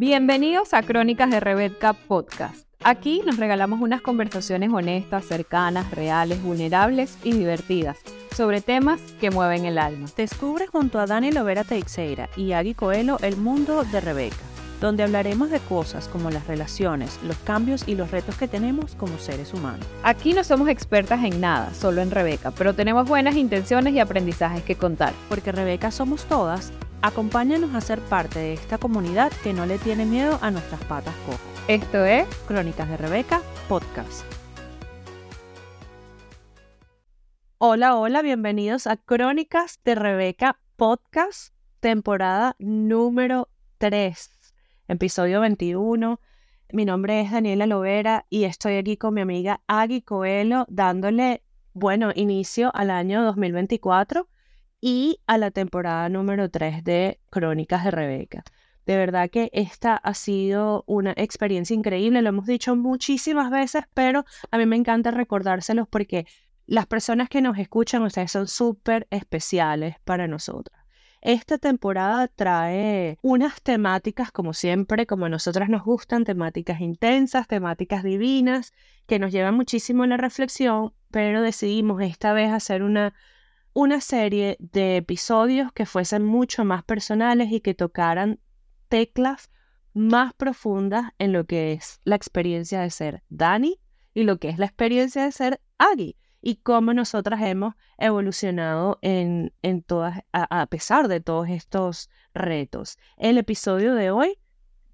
Bienvenidos a Crónicas de Rebeca Podcast. Aquí nos regalamos unas conversaciones honestas, cercanas, reales, vulnerables y divertidas sobre temas que mueven el alma. Descubre junto a Dani Lovera Teixeira y Agui Coelho el mundo de Rebeca, donde hablaremos de cosas como las relaciones, los cambios y los retos que tenemos como seres humanos. Aquí no somos expertas en nada, solo en Rebeca, pero tenemos buenas intenciones y aprendizajes que contar. Porque Rebeca somos todas, acompáñanos a ser parte de esta comunidad que no le tiene miedo a nuestras patas cojas. Esto es Crónicas de Rebeca Podcast. Hola, hola, bienvenidos a Crónicas de Rebeca Podcast, temporada número 3, episodio 21. Mi nombre es Daniela Lovera y estoy aquí con mi amiga Agui Coelho dándole, bueno, inicio al año 2024 y a la temporada número 3 de Crónicas de Rebeca. De verdad que esta ha sido una experiencia increíble, lo hemos dicho muchísimas veces, pero a mí me encanta recordárselos porque las personas que nos escuchan, ustedes son súper especiales para nosotras. Esta temporada trae unas temáticas, como siempre, como a nosotras nos gustan, temáticas intensas, temáticas divinas, que nos llevan muchísimo a la reflexión, pero decidimos esta vez hacer una, una serie de episodios que fuesen mucho más personales y que tocaran teclas más profundas en lo que es la experiencia de ser Dani y lo que es la experiencia de ser Agui y cómo nosotras hemos evolucionado en, en todas, a, pesar de todos estos retos. El episodio de hoy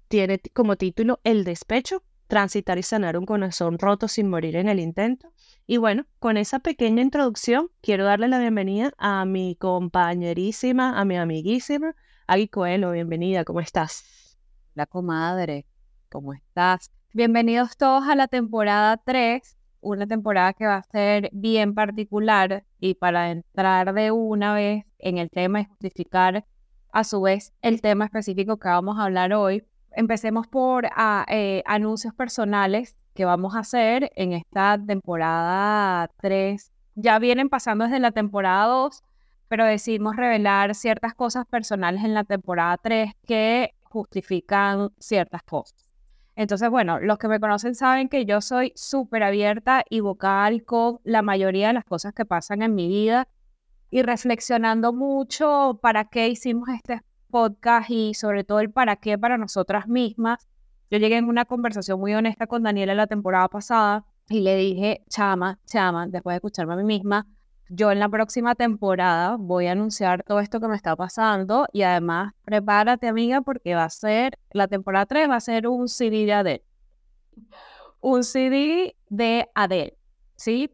tiene como título El despecho, transitar y sanar un corazón roto sin morir en el intento. Y bueno, con esa pequeña introducción, quiero darle la bienvenida a mi compañerísima, a mi amiguísima, Agui Coelho. Bienvenida, ¿cómo estás? La comadre, ¿cómo estás? Bienvenidos todos a la temporada 3 una temporada que va a ser bien particular y para entrar de una vez en el tema y justificar a su vez el tema específico que vamos a hablar hoy, empecemos por ah, eh, anuncios personales que vamos a hacer en esta temporada 3. Ya vienen pasando desde la temporada 2, pero decidimos revelar ciertas cosas personales en la temporada 3 que justifican ciertas cosas. Entonces, bueno, los que me conocen saben que yo soy súper abierta y vocal con la mayoría de las cosas que pasan en mi vida y reflexionando mucho para qué hicimos este podcast y sobre todo el para qué para nosotras mismas. Yo llegué en una conversación muy honesta con Daniela la temporada pasada y le dije, chama, chama, después de escucharme a mí misma, yo en la próxima temporada voy a anunciar todo esto que me está pasando y además prepárate amiga porque va a ser, la temporada 3 va a ser un CD de Adele. Un CD de Adele, ¿sí?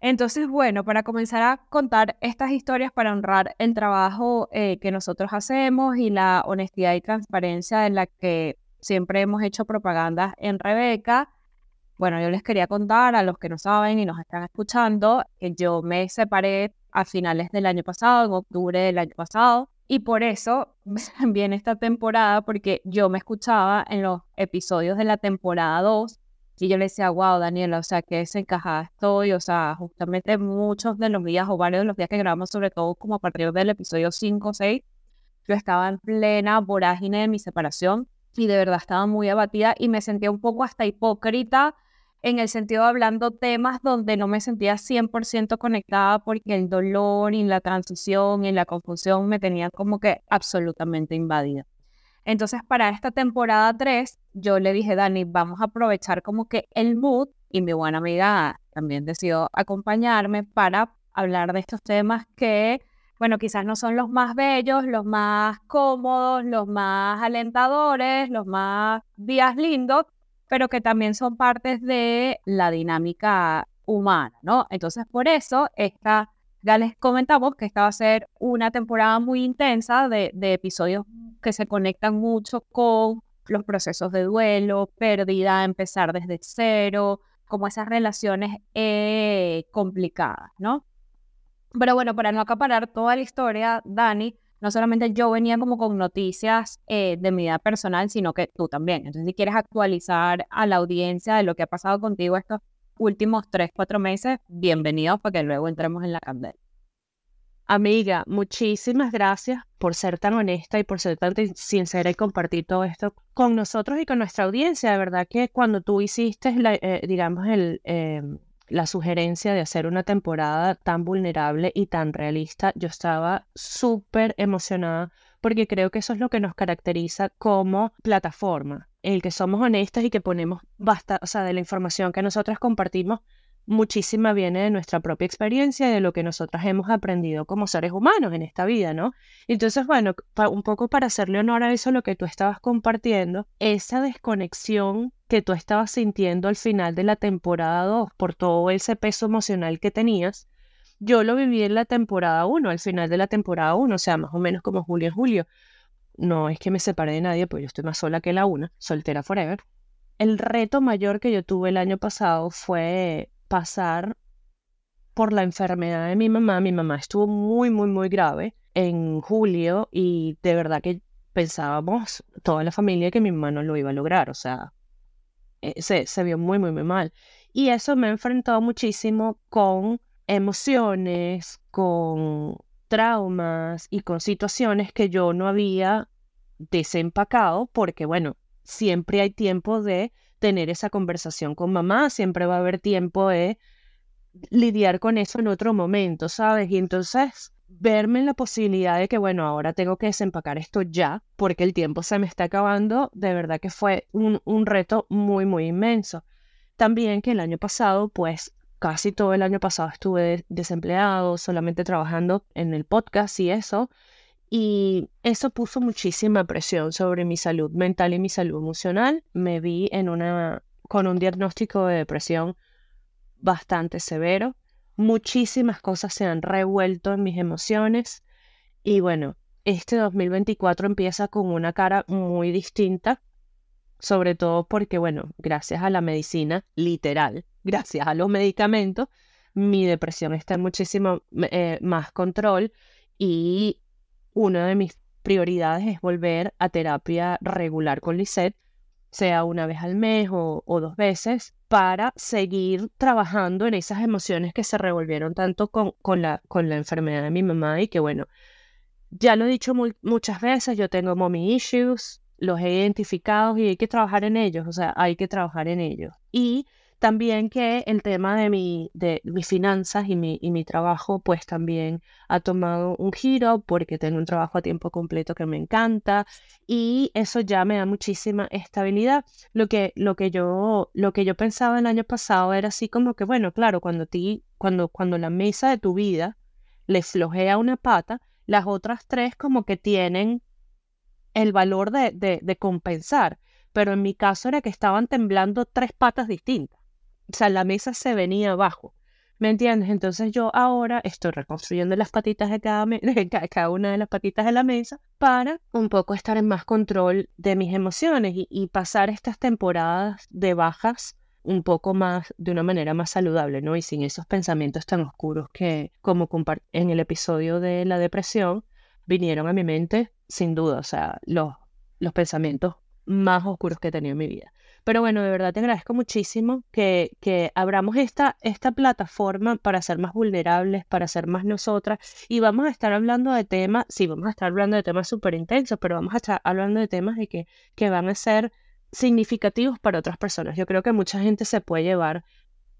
Entonces, bueno, para comenzar a contar estas historias para honrar el trabajo eh, que nosotros hacemos y la honestidad y transparencia en la que siempre hemos hecho propaganda en Rebeca, bueno, yo les quería contar a los que no saben y nos están escuchando que yo me separé a finales del año pasado, en octubre del año pasado, y por eso viene esta temporada, porque yo me escuchaba en los episodios de la temporada 2 y yo le decía, wow, Daniela, o sea, qué desencajada estoy, o sea, justamente muchos de los días o varios de los días que grabamos, sobre todo como a partir del episodio 5 o 6, yo estaba en plena vorágine de mi separación y de verdad estaba muy abatida y me sentía un poco hasta hipócrita en el sentido de hablando temas donde no me sentía 100% conectada porque el dolor y la transición y la confusión me tenían como que absolutamente invadida. Entonces, para esta temporada 3, yo le dije, Dani, vamos a aprovechar como que el mood y mi buena amiga también decidió acompañarme para hablar de estos temas que, bueno, quizás no son los más bellos, los más cómodos, los más alentadores, los más días lindos, pero que también son partes de la dinámica humana, ¿no? Entonces, por eso, esta, ya les comentamos que esta va a ser una temporada muy intensa de, episodios que se conectan mucho con los procesos de duelo, pérdida, empezar desde cero, como esas relaciones eh, complicadas, ¿no? Pero bueno, para no acaparar toda la historia, Dani, no solamente yo venía como con noticias eh, de mi vida personal, sino que tú también. Entonces, si quieres actualizar a la audiencia de lo que ha pasado contigo estos últimos tres, cuatro meses, bienvenidos para que luego entremos en la candela. Amiga, muchísimas gracias por ser tan honesta y por ser tan sincera y compartir todo esto con nosotros y con nuestra audiencia. De verdad que cuando tú hiciste, la, eh, digamos, el, em, la sugerencia de hacer una temporada tan vulnerable y tan realista, yo estaba súper emocionada porque creo que eso es lo que nos caracteriza como plataforma, el que somos honestas y que ponemos basta, o sea, de la información que nosotras compartimos muchísima viene de nuestra propia experiencia y de lo que nosotras hemos aprendido como seres humanos en esta vida, ¿no? Entonces, bueno, un poco para hacerle honor a eso, lo que tú estabas compartiendo, esa desconexión que tú estabas sintiendo al final de la temporada 2 por todo ese peso emocional que tenías, yo lo viví en la temporada 1, al final de la temporada 1, o sea, más o menos como julio en julio. No es que me separé de nadie, pues yo estoy más sola que la una, soltera forever. El reto mayor que yo tuve el año pasado fue pasar por la enfermedad de mi mamá. Mi mamá estuvo muy, muy, muy grave en julio y de verdad que pensábamos toda la familia que mi mamá no lo iba a lograr. O sea, eh, se, se vio muy, muy, muy mal. Y eso me ha enfrentado muchísimo con emociones, con traumas y con situaciones que yo no había desempacado porque, bueno, siempre hay tiempo de tener esa conversación con mamá, siempre va a haber tiempo de lidiar con eso en otro momento, ¿sabes? Y entonces verme en la posibilidad de que, bueno, ahora tengo que desempacar esto ya, porque el tiempo se me está acabando, de verdad que fue un, un reto muy, muy inmenso. También que el año pasado, pues casi todo el año pasado estuve desempleado, solamente trabajando en el podcast y eso, y eso puso muchísima presión sobre mi salud mental y mi salud emocional. Me vi en una, con un diagnóstico de depresión bastante severo. Muchísimas cosas se han revuelto en mis emociones. Y bueno, este 2024 empieza con una cara muy distinta, sobre todo porque, bueno, gracias a la medicina, literal, gracias a los medicamentos, mi depresión está en muchísimo eh, más control y una de mis prioridades es volver a terapia regular con Lisette, sea una vez al mes o, dos veces, para seguir trabajando en esas emociones que se revolvieron tanto con, la, enfermedad de mi mamá y que bueno, ya lo he dicho muchas veces, yo tengo mommy issues, los he identificado y hay que trabajar en ellos, o sea, hay que trabajar en ellos. Y también que el tema de, mi, de mis finanzas y mi, y mi trabajo, pues también ha tomado un giro porque tengo un trabajo a tiempo completo que me encanta y eso ya me da muchísima estabilidad. Lo que, lo que, yo, lo que yo pensaba el año pasado era así como que, bueno, claro, cuando, ti, cuando, cuando la mesa de tu vida le flojea una pata, las otras tres como que tienen el valor de, de, de compensar. Pero en mi caso era que estaban temblando tres patas distintas o sea, la mesa se venía abajo. ¿Me entiendes? Entonces yo ahora estoy reconstruyendo las patitas de cada, cada una de las patitas de la mesa para un poco estar en más control de mis emociones y, pasar estas temporadas de bajas un poco más, de una manera más saludable, ¿no? Y sin esos pensamientos tan oscuros que, como en el episodio de la depresión, vinieron a mi mente, sin duda, o sea, los, los pensamientos más oscuros que he tenido en mi vida. Pero bueno, de verdad te agradezco muchísimo que, que abramos esta, esta plataforma para ser más vulnerables, para ser más nosotras. Y vamos a estar hablando de temas, sí, vamos a estar hablando de temas súper intensos, pero vamos a estar hablando de temas de que, que van a ser significativos para otras personas. Yo creo que mucha gente se puede llevar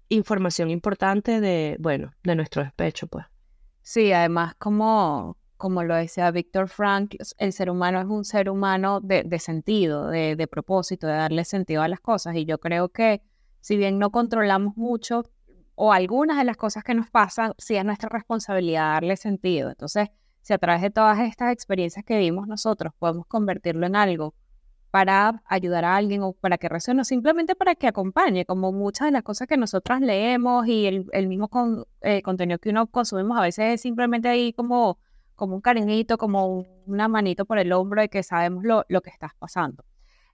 información importante de, bueno, de nuestro despecho, pues. Sí, además como, como lo decía Víctor Frank, el ser humano es un ser humano de, sentido, de, propósito, de darle sentido a las cosas. Y yo creo que si bien no controlamos mucho o algunas de las cosas que nos pasan, sí es nuestra responsabilidad darle sentido. Entonces, si a través de todas estas experiencias que vimos nosotros podemos convertirlo en algo para ayudar a alguien o para que resuene, simplemente para que acompañe, como muchas de las cosas que nosotras leemos y el, mismo eh, contenido que uno consumimos a veces es simplemente ahí como como un cariñito, como una manito por el hombro de que sabemos lo, lo que estás pasando.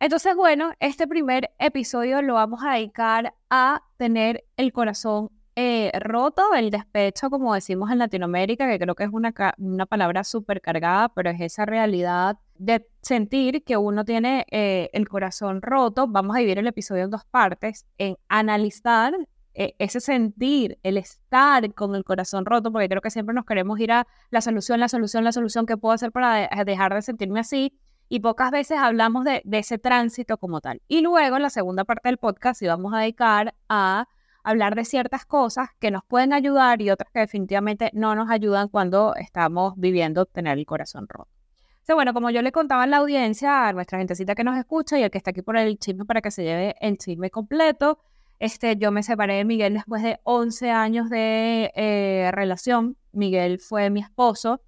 Entonces, bueno, este primer episodio lo vamos a dedicar a tener el corazón eh, roto, el despecho, como decimos en Latinoamérica, que creo que es una, una palabra súper cargada, pero es esa realidad de sentir que uno tiene eh, el corazón roto. Vamos a dividir el episodio en dos partes, en analizar e, ese sentir, el estar con el corazón roto, porque creo que siempre nos queremos ir a la solución, la solución, la solución, ¿qué puedo hacer para dejar de sentirme así? Y pocas veces hablamos de, ese tránsito como tal. Y luego, en la segunda parte del podcast, íbamos a dedicar a hablar de ciertas cosas que nos pueden ayudar y otras que definitivamente no nos ayudan cuando estamos viviendo tener el corazón roto. Entonces, bueno, como yo le contaba en la audiencia, a nuestra gentecita que nos escucha y el que está aquí por el chisme para que se lleve el chisme completo, este, yo me separé de Miguel después de 11 años de eh, relación. Miguel fue mi esposo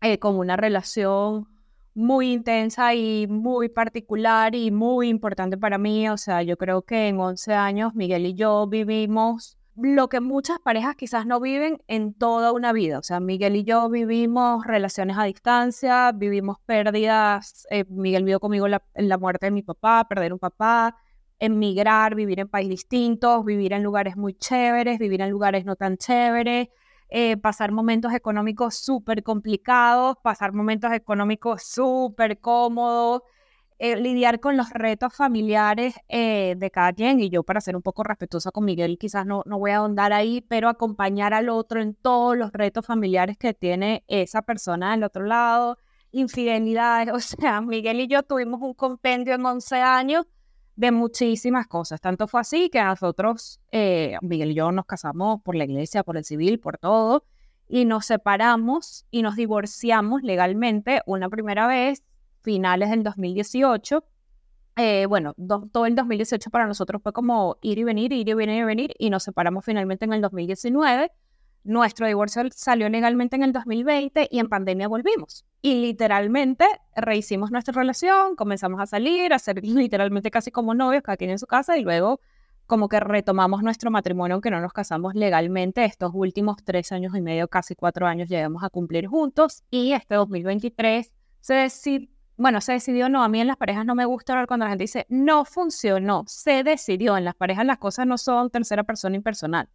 eh, con una relación muy intensa y muy particular y muy importante para mí. O sea, yo creo que en 11 años Miguel y yo vivimos lo que muchas parejas quizás no viven en toda una vida. O sea, Miguel y yo vivimos relaciones a distancia, vivimos pérdidas. Eh, Miguel vivió conmigo la, la muerte de mi papá, perder un papá, emigrar, vivir en países distintos, vivir en lugares muy chéveres, vivir en lugares no tan chéveres eh, pasar momentos económicos súper complicados, pasar momentos económicos súper cómodos, eh, lidiar con los retos familiares eh, de cada quien. Y yo, para ser un poco respetuosa con Miguel, quizás no, no voy a ahondar ahí, pero acompañar al otro en todos los retos familiares que tiene esa persona del otro lado, infidelidades. O sea, Miguel y yo tuvimos un compendio en 11 años de muchísimas cosas. Tanto fue así que nosotros, eh, Miguel y yo nos casamos por la iglesia, por el civil, por todo, y nos separamos y nos divorciamos legalmente una primera vez, finales del 2018. Eh, bueno, todo el 2018 para nosotros fue como ir y venir, ir y venir y venir, y nos separamos finalmente en el 2019 nuestro divorcio salió legalmente en el 2020 y en pandemia volvimos. Y literalmente rehicimos nuestra relación, comenzamos a salir, a ser literalmente casi como novios, cada quien en su casa, y luego como que retomamos nuestro matrimonio, aunque no nos casamos legalmente. Estos últimos tres años y medio, casi cuatro años, llegamos a cumplir juntos. Y este 2023 se decidió, bueno, se decidió, no, a mí en las parejas no me gusta hablar cuando la gente dice, no funcionó, se decidió. En las parejas las cosas no son tercera persona impersonal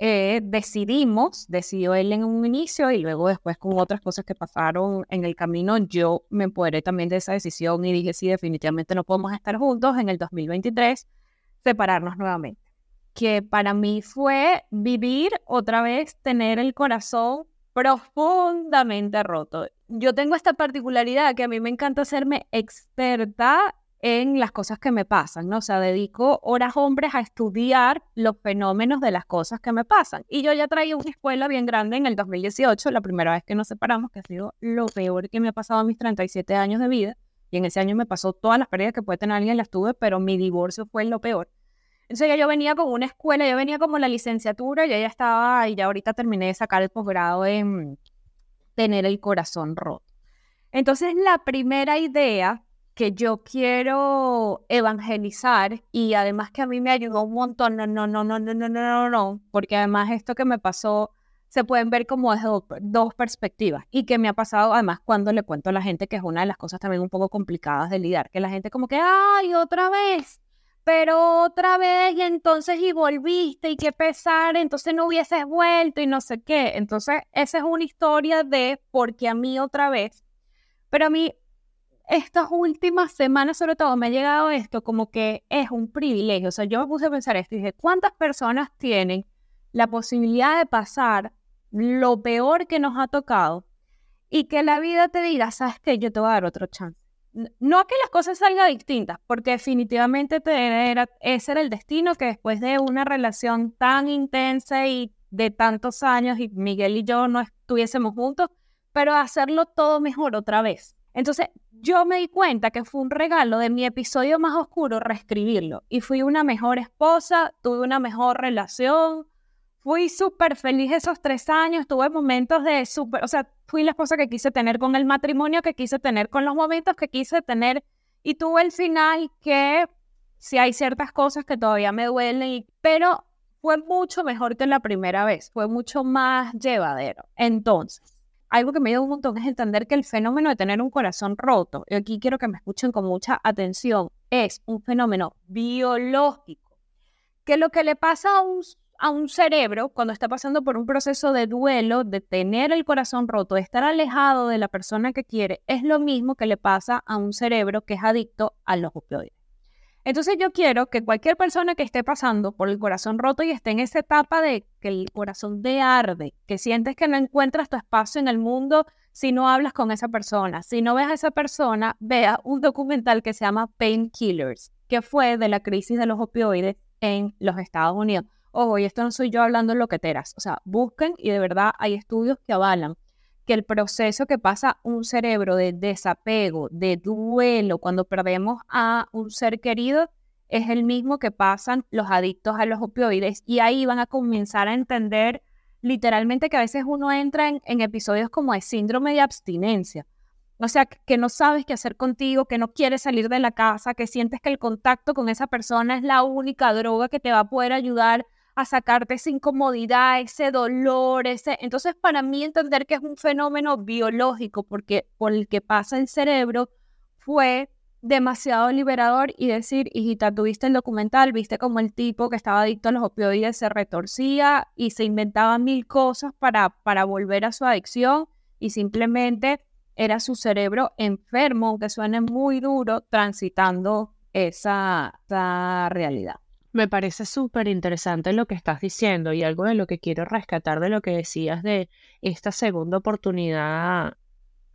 eh, decidimos, decidió él en un inicio y luego después con otras cosas que pasaron en el camino, yo me empoderé también de esa decisión y dije, sí, definitivamente no podemos estar juntos en el 2023, separarnos nuevamente. Que para mí fue vivir otra vez, tener el corazón profundamente roto. Yo tengo esta particularidad que a mí me encanta hacerme experta en las cosas que me pasan, ¿no? O sea, dedico horas hombres a estudiar los fenómenos de las cosas que me pasan. Y yo ya traía una escuela bien grande en el 2018, la primera vez que nos separamos, que ha sido lo peor que me ha pasado en mis 37 años de vida. Y en ese año me pasó todas las pérdidas que puede tener alguien, las tuve, pero mi divorcio fue lo peor. Entonces ya yo venía con una escuela, yo venía como la licenciatura, ya ya estaba, y ya ahorita terminé de sacar el posgrado en tener el corazón roto. Entonces la primera idea que yo quiero evangelizar y además que a mí me ayudó un montón, no, no, no, no, no, no, no, no, porque además esto que me pasó se pueden ver como desde dos perspectivas y que me ha pasado además cuando le cuento a la gente que es una de las cosas también un poco complicadas de lidiar, que la gente como que, ay, otra vez, pero otra vez y entonces y volviste y qué pesar, entonces no hubieses vuelto y no sé qué. Entonces, esa es una historia de porque a mí otra vez, pero a mí estas últimas semanas, sobre todo, me ha llegado esto como que es un privilegio. O sea, yo me puse a pensar esto y dije, ¿cuántas personas tienen la posibilidad de pasar lo peor que nos ha tocado y que la vida te diga, sabes que yo te voy a dar otro chance? No que las cosas salgan distintas, porque definitivamente ese era el destino que después de una relación tan intensa y de tantos años y Miguel y yo no estuviésemos juntos, pero hacerlo todo mejor otra vez. Entonces, yo me di cuenta que fue un regalo de mi episodio más oscuro reescribirlo. Y fui una mejor esposa, tuve una mejor relación, fui súper feliz esos tres años, tuve momentos de súper, o sea, fui la esposa que quise tener con el matrimonio, que quise tener con los momentos que quise tener. Y tuve el final que sí hay ciertas cosas que todavía me duelen, pero fue mucho mejor que la primera vez, fue mucho más llevadero. Entonces, algo que me dio un montón es entender que el fenómeno de tener un corazón roto, y aquí quiero que me escuchen con mucha atención, es un fenómeno biológico. Que lo que le pasa a un, a un cerebro cuando está pasando por un proceso de duelo, de tener el corazón roto, de estar alejado de la persona que quiere, es lo mismo que le pasa a un cerebro que es adicto a los opioides. Entonces yo quiero que cualquier persona que esté pasando por el corazón roto y esté en esa etapa de que el corazón te arde, que sientes que no encuentras tu espacio en el mundo si no hablas con esa persona, si no ves a esa persona, vea un documental que se llama Painkillers, que fue de la crisis de los opioides en los Estados Unidos. Ojo, y esto no soy yo hablando lo que teras, o sea, busquen y de verdad hay estudios que avalan que el proceso que pasa un cerebro de desapego, de duelo, cuando perdemos a un ser querido, es el mismo que pasan los adictos a los opioides y ahí van a comenzar a entender literalmente que a veces uno entra en, en episodios como de síndrome de abstinencia. O sea, que no sabes qué hacer contigo, que no quieres salir de la casa, que sientes que el contacto con esa persona es la única droga que te va a poder ayudar a sacarte esa incomodidad, ese dolor, ese... Entonces, para mí entender que es un fenómeno biológico porque por el que pasa el cerebro fue demasiado liberador y decir, hijita, tuviste el documental, viste como el tipo que estaba adicto a los opioides se retorcía y se inventaba mil cosas para, para volver a su adicción y simplemente era su cerebro enfermo, aunque suene muy duro, transitando esa, esa realidad. Me parece súper interesante lo que estás diciendo y algo de lo que quiero rescatar de lo que decías de esta segunda oportunidad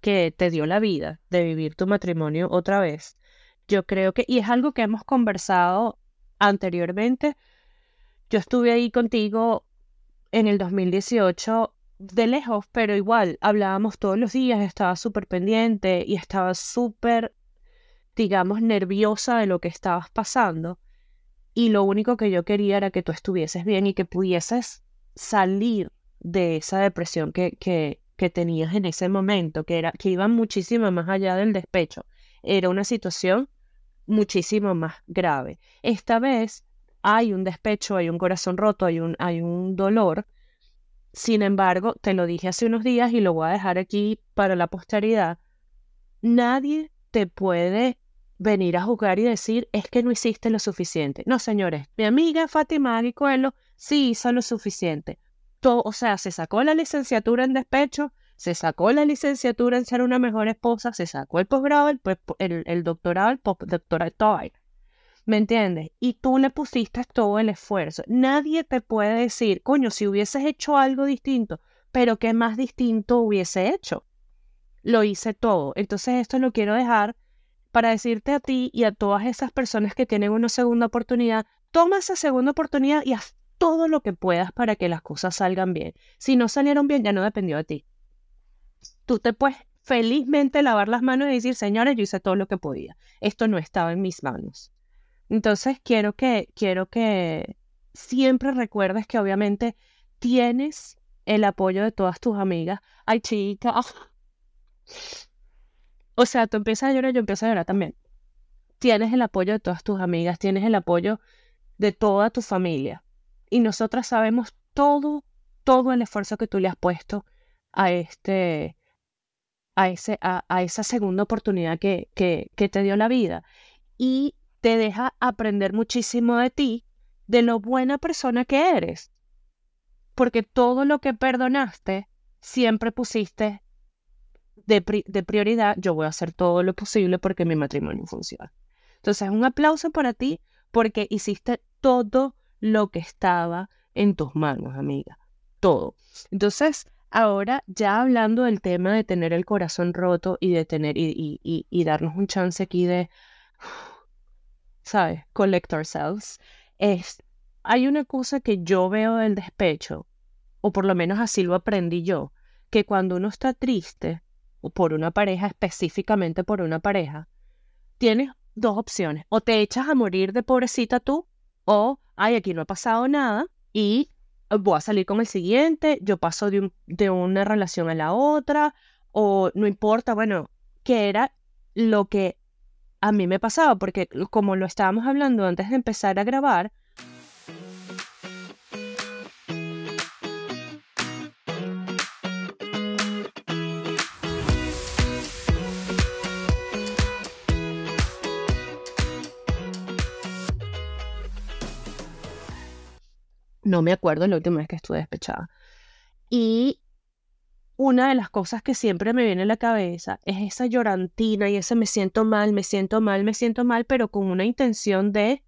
que te dio la vida de vivir tu matrimonio otra vez. Yo creo que, y es algo que hemos conversado anteriormente, yo estuve ahí contigo en el 2018 de lejos, pero igual hablábamos todos los días, estaba súper pendiente y estaba súper, digamos, nerviosa de lo que estabas pasando y lo único que yo quería era que tú estuvieses bien y que pudieses salir de esa depresión que, que, que tenías en ese momento, que, era, que iba muchísimo más allá del despecho. Era una situación muchísimo más grave. Esta vez hay un despecho, hay un corazón roto, hay un, hay un dolor. Sin embargo, te lo dije hace unos días y lo voy a dejar aquí para la posteridad. Nadie te puede venir a jugar y decir es que no hiciste lo suficiente. No, señores, mi amiga Fátima Aguicuelo sí hizo lo suficiente. Todo, o sea, se sacó la licenciatura en despecho, se sacó la licenciatura en ser una mejor esposa, se sacó el posgrado, el, el, doctorado, el postdoctorado, ¿Me entiendes? Y tú le pusiste todo el esfuerzo. Nadie te puede decir, coño, si hubieses hecho algo distinto, pero ¿qué más distinto hubiese hecho? Lo hice todo. Entonces esto lo quiero dejar para decirte a ti y a todas esas personas que tienen una segunda oportunidad, toma esa segunda oportunidad y haz todo lo que puedas para que las cosas salgan bien. Si no salieron bien, ya no dependió de ti. Tú te puedes felizmente lavar las manos y decir, señores, yo hice todo lo que podía. Esto no estaba en mis manos. Entonces, quiero que, quiero que siempre recuerdes que obviamente tienes el apoyo de todas tus amigas. Ay, chica, o sea, tú empiezas a llorar, yo empiezo a llorar también. Tienes el apoyo de todas tus amigas, tienes el apoyo de toda tu familia. Y nosotras sabemos todo, todo el esfuerzo que tú le has puesto a este, a, ese, a, esa segunda oportunidad que, que, que te dio la vida. Y te deja aprender muchísimo de ti, de lo buena persona que eres. Porque todo lo que perdonaste, siempre pusiste de, prioridad, yo voy a hacer todo lo posible porque mi matrimonio funcione. Entonces, un aplauso para ti porque hiciste todo lo que estaba en tus manos, amiga. Todo. Entonces, ahora ya hablando del tema de tener el corazón roto y de tener y, y, darnos un chance aquí de, ¿sabes? Collect ourselves. Es, hay una cosa que yo veo del despecho, o por lo menos así lo aprendí yo, que cuando uno está triste, por una pareja, específicamente por una pareja, tienes dos opciones. O te echas a morir de pobrecita tú, o, ay, aquí no ha pasado nada y voy a salir con el siguiente, yo paso de, de una relación a la otra, o no importa, bueno, que era lo que a mí me pasaba, porque como lo estábamos hablando antes de empezar a grabar, No me acuerdo la última vez que estuve despechada. Y una de las cosas que siempre me viene a la cabeza es esa llorantina y ese me siento mal, me siento mal, me siento mal, pero con una intención de,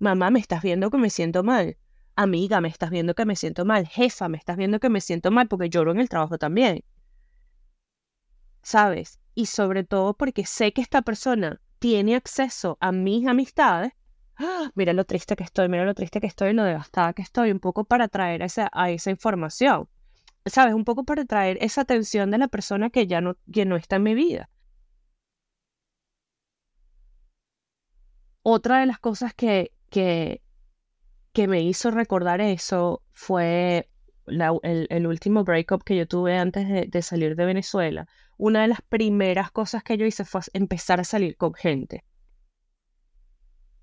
mamá, me estás viendo que me siento mal, amiga, me estás viendo que me siento mal, jefa, me estás viendo que me siento mal porque lloro en el trabajo también. ¿Sabes? Y sobre todo porque sé que esta persona tiene acceso a mis amistades. Mira lo triste que estoy, mira lo triste que estoy, lo devastada que estoy, un poco para traer esa, a esa información. ¿sabes? Un poco para traer esa atención de la persona que ya no, que no está en mi vida. Otra de las cosas que, que, que me hizo recordar eso fue el, último breakup que yo tuve antes de, de, salir de Venezuela. Una de las primeras cosas que yo hice fue empezar a salir con gente.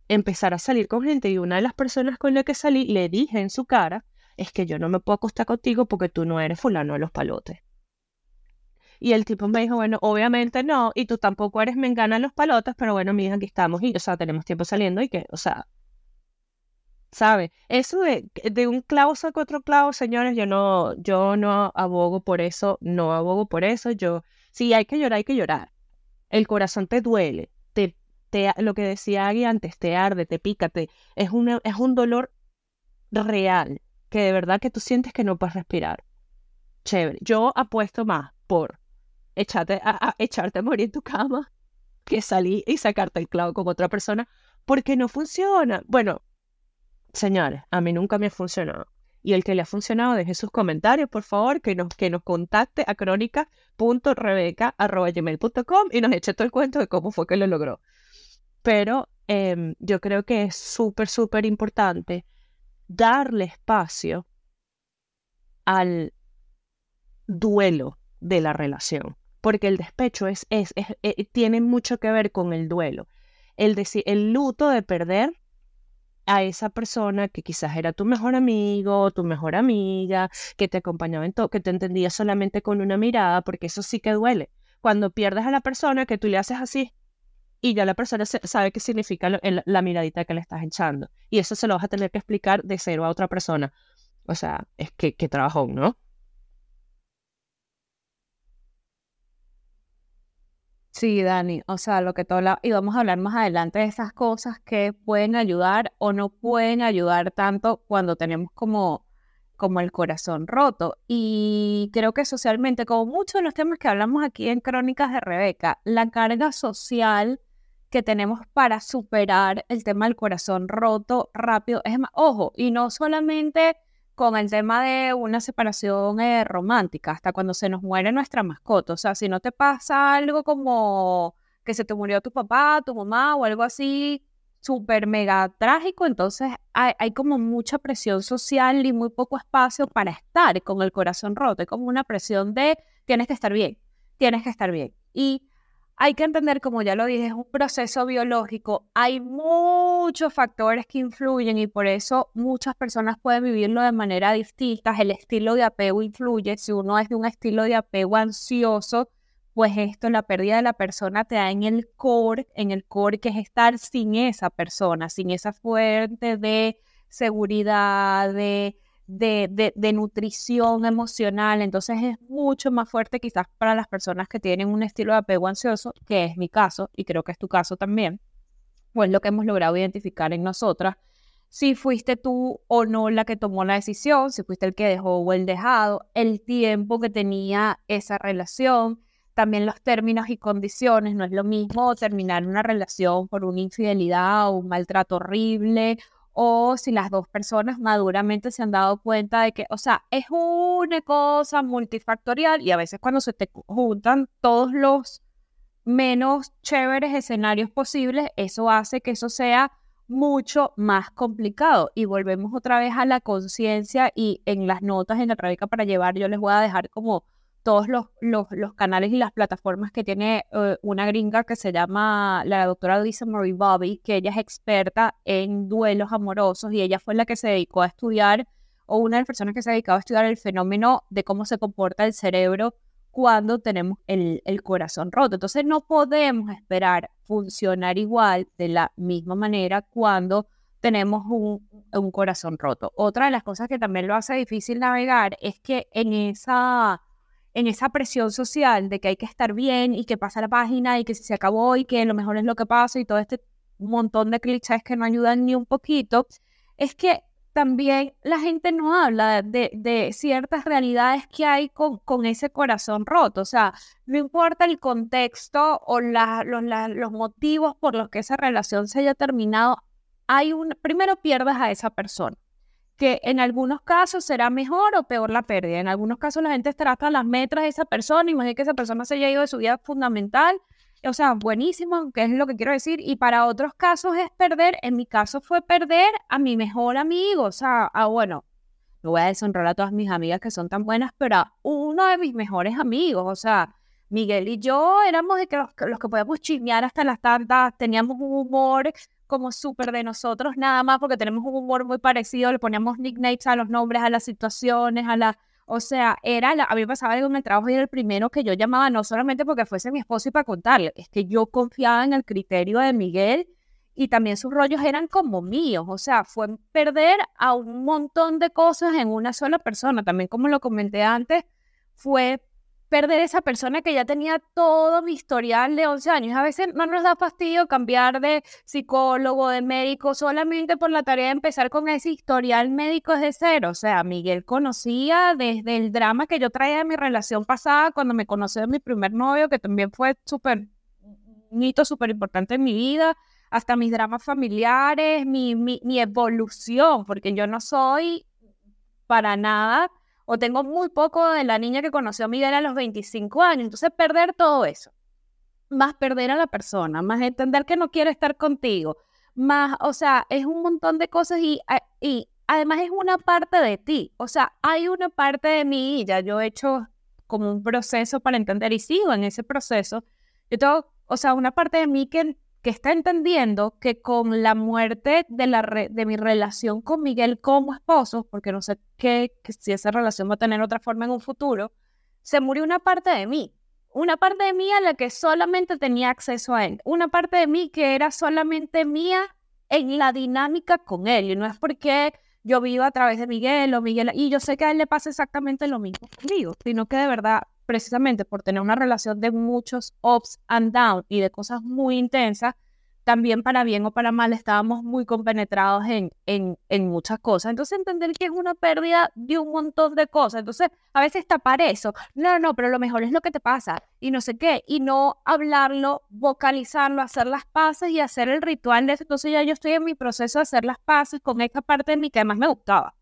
Empezar a salir con gente y una de las personas con la que salí le dije en su cara es que yo no me puedo acostar contigo porque tú no eres fulano de los palotes. Y el tipo me dijo, bueno, obviamente no, y tú tampoco eres mengana de los palotes, pero bueno, mi hija, aquí estamos, y, o sea, tenemos tiempo saliendo y que, o sea, ¿sabe? Eso de, de un clavo saca otro clavo, señores, yo no, yo no abogo por eso, no abogo por eso, yo, sí, hay que llorar, hay que llorar. El corazón te duele, te, te lo que decía Agui antes, te arde, te pica, es, una, es un dolor real que de verdad que tú sientes que no puedes respirar. Chévere. Yo apuesto más por echarte a, echarte a morir en tu cama que salir y sacarte el clavo con otra persona porque no funciona. Bueno, señores, a mí nunca me ha funcionado. Y el que le ha funcionado, deje sus comentarios, por favor, que nos, que nos contacte a crónica.rebeca.gmail.com y nos eche todo el cuento de cómo fue que lo logró. Pero em, yo creo que es súper, súper importante darle espacio al duelo de la relación, porque el despecho es, es, eh, tiene mucho que ver con el duelo. El, el luto de perder a esa persona que quizás era tu mejor amigo, tu mejor amiga, que te acompañaba en todo, que te entendía solamente con una mirada, porque eso sí que duele. Cuando pierdes a la persona que tú le haces así, y ya la persona sabe qué significa la miradita que le estás echando. Y eso se lo vas a tener que explicar de cero a otra persona. O sea, es que, que trabajón, ¿no? Sí, Dani, o sea, lo que todo y vamos a hablar más adelante de esas cosas que pueden ayudar o no pueden ayudar tanto cuando tenemos como, como el corazón roto. Y creo que socialmente, como muchos de los temas que hablamos aquí en Crónicas de Rebeca, la carga social que tenemos para superar el tema del corazón roto rápido. Es más, ojo, y no solamente con el tema de una separación eh, romántica, hasta cuando se nos muere nuestra mascota. O sea, si no te pasa algo como que se te murió tu papá, tu mamá o algo así súper mega trágico, entonces hay, hay, como mucha presión social y muy poco espacio para estar con el corazón roto. Es como una presión de tienes que estar bien, tienes que estar bien. Y hay que entender, como ya lo dije, es un proceso biológico. Hay muchos factores que influyen y por eso muchas personas pueden vivirlo de manera distinta. El estilo de apego influye. Si uno es de un estilo de apego ansioso, pues esto, la pérdida de la persona te da en el core, en el core que es estar sin esa persona, sin esa fuente de seguridad, de de, de, nutrición emocional, entonces es mucho más fuerte quizás para las personas que tienen un estilo de apego ansioso, que es mi caso y creo que es tu caso también, o es lo que hemos logrado identificar en nosotras. Si fuiste tú o no la que tomó la decisión, si fuiste el que dejó o el dejado, el tiempo que tenía esa relación, también los términos y condiciones. No es lo mismo terminar una relación por una infidelidad o un maltrato horrible o si las dos personas maduramente se han dado cuenta de que, o sea, es una cosa multifactorial y a veces cuando se te juntan todos los menos chéveres escenarios posibles, eso hace que eso sea mucho más complicado. Y volvemos otra vez a la conciencia y en las notas en la Rebeca para llevar yo les voy a dejar como todos los, los, canales y las plataformas que tiene eh, una gringa que se llama la doctora Lisa Marie Bobby, que ella es experta en duelos amorosos y ella fue la que se dedicó a estudiar, o una de las personas que se ha dedicado a estudiar el fenómeno de cómo se comporta el cerebro cuando tenemos el, el corazón roto. Entonces no podemos esperar funcionar igual de la misma manera cuando tenemos un, un corazón roto. Otra de las cosas que también lo hace difícil navegar es que en esa en esa presión social de que hay que estar bien y que pasa la página y que se acabó y que lo mejor es lo que pasa y todo este montón de clichés que no ayudan ni un poquito, es que también la gente no habla de, ciertas realidades que hay con, ese corazón roto. O sea, no importa el contexto o los, motivos por los que esa relación se haya terminado, hay un, primero pierdes a esa persona que en algunos casos será mejor o peor la pérdida. En algunos casos la gente trata las metras de esa persona, imagina que esa persona se haya ido de su vida fundamental o sea, buenísimo, que es lo que quiero decir. Y para otros casos es perder, en mi caso fue perder a mi mejor amigo, o sea, a, bueno, no voy a deshonrar a todas mis amigas que son tan buenas, pero a uno de mis mejores amigos, o sea, Miguel y yo éramos de que los, los que podíamos chismear hasta las tantas, teníamos un humor como súper de nosotros nada más, porque tenemos un humor muy parecido, le poníamos nicknames a los nombres, a las situaciones, a la o sea, era a mí me pasaba algo en el trabajo y era el primero que yo llamaba, no solamente porque fuese mi esposo y para contarle, es que yo confiaba en el criterio de Miguel y también sus rollos eran como míos. O sea, fue perder a un montón de cosas en una sola persona. También, como lo comenté antes, fue perder esa persona que ya tenía todo mi historial de 11 años. A veces no nos da fastidio cambiar de psicólogo, de médico, solamente por la tarea de empezar con ese historial médico desde cero. O sea, Miguel conocía desde el drama que yo traía de mi relación pasada, cuando me conocí de mi primer novio, que también fue súper, un hito súper importante en mi vida, hasta mis dramas familiares, mi, mi, mi evolución, porque yo no soy para nada o tengo muy poco de la niña que conoció a Miguel a los 25 años. Entonces, perder todo eso, más perder a la persona, más entender que no quiere estar contigo, más, o sea, es un montón de cosas y, y además es una parte de ti. O sea, hay una parte de mí, y ya yo he hecho como un proceso para entender y sigo en ese proceso. Yo tengo, o sea, una parte de mí que que está entendiendo que con la muerte de, la de mi relación con Miguel como esposo, porque no sé qué, si esa relación va a tener otra forma en un futuro, se murió una parte de mí. Una parte de mí a la que solamente tenía acceso a él. Una parte de mí que era solamente mía en la dinámica con él. Y no es porque yo vivo a través de Miguel o Miguel, y yo sé que a él le pasa exactamente lo mismo conmigo, sino que de verdad precisamente por tener una relación de muchos ups and downs y de cosas muy intensas, también para bien o para mal estábamos muy compenetrados en, en, muchas cosas. Entonces entender que es una pérdida de un montón de cosas. Entonces a veces tapar eso. No, no, pero lo mejor es lo que te pasa y no sé qué. Y no hablarlo, vocalizarlo, hacer las paces y hacer el ritual de eso. Entonces ya yo estoy en mi proceso de hacer las paces con esta parte de mí que además me gustaba,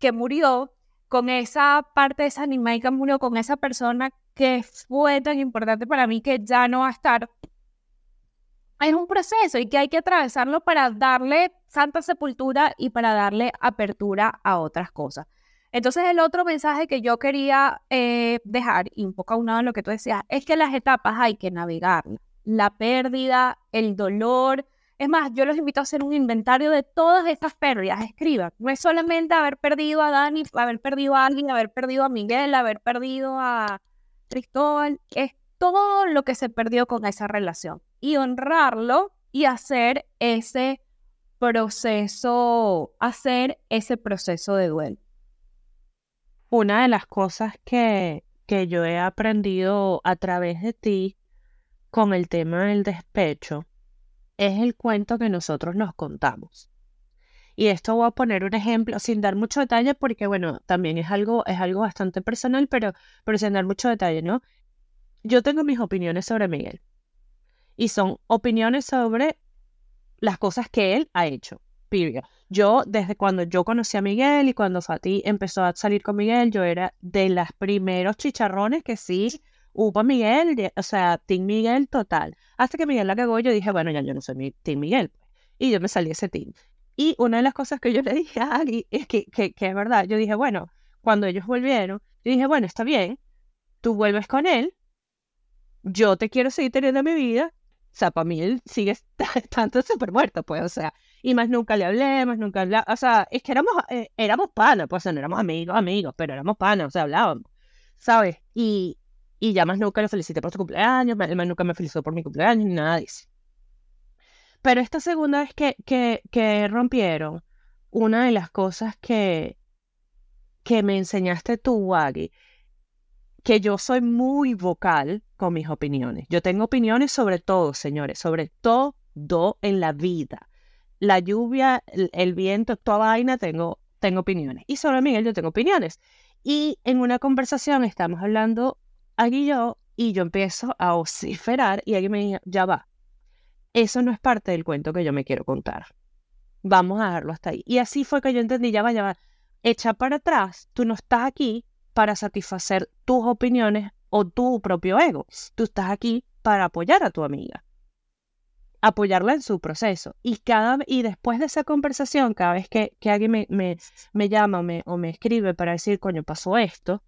que murió con esa parte de animal que murió, con esa persona que fue tan importante para mí que ya no va a estar. Es un proceso y que hay que atravesarlo para darle santa sepultura y para darle apertura a otras cosas. Entonces el otro mensaje que yo quería eh, dejar, y un poco aunado a lo que tú decías, es que las etapas hay que navegarlas. La pérdida, el dolor, es más, yo los invito a hacer un inventario de todas estas pérdidas. Escriban. No es solamente haber perdido a Dani, haber perdido a alguien, haber perdido a Miguel, haber perdido a Cristóbal. Es todo lo que se perdió con esa relación. Y honrarlo y hacer ese proceso, hacer ese proceso de duelo. Una de las cosas que, que yo he aprendido a través de ti con el tema del despecho es el cuento que nosotros nos contamos. Y esto voy a poner un ejemplo sin dar mucho detalle porque, bueno, también es algo, es algo bastante personal, pero, pero sin dar mucho detalle, ¿no? Yo tengo mis opiniones sobre Miguel. Y son opiniones sobre las cosas que él ha hecho. Period. Yo, desde cuando yo conocí a Miguel y cuando Fati empezó a salir con Miguel, yo era de los primeros chicharrones que sí hubo Miguel, o sea, Team Miguel total. Hasta que Miguel la cagó yo dije, bueno, ya yo no soy mi Team Miguel. Pues. Y yo me salí ese team. Y una de las cosas que yo le dije a Ali es que, que, que es verdad, yo dije, bueno, cuando ellos volvieron, yo dije, bueno, está bien, tú vuelves con él, yo te quiero seguir teniendo mi vida, o sea, para mí él sigue tanto súper muerto, pues, o sea, y más nunca le hablé, más nunca hablé, o sea, es que éramos, eh, éramos panas, pues, no éramos amigos, amigos, pero éramos panas, o sea, hablábamos, ¿sabes? Y, y ya más nunca lo felicité por su cumpleaños, más nunca me felicitó por mi cumpleaños, ni nada de. Pero esta segunda vez que, que, rompieron, una de las cosas que, que me enseñaste tú, Wagi, que yo soy muy vocal con mis opiniones. Yo tengo opiniones sobre todo, señores, sobre todo en la vida. La lluvia, el, viento, toda vaina, tengo, tengo opiniones. Y sobre Miguel yo tengo opiniones. Y en una conversación estamos hablando aquí yo y yo empiezo a vociferar y alguien me dice, ya va, eso no es parte del cuento que yo me quiero contar. Vamos a dejarlo hasta ahí. Y así fue que yo entendí, ya va, ya va, echa para atrás, tú no estás aquí para satisfacer tus opiniones o tu propio ego. Tú estás aquí para apoyar a tu amiga, apoyarla en su proceso. Y, cada, y después de esa conversación, cada vez que, alguien me, me, me llama me, o me escribe para decir, coño, pasó esto,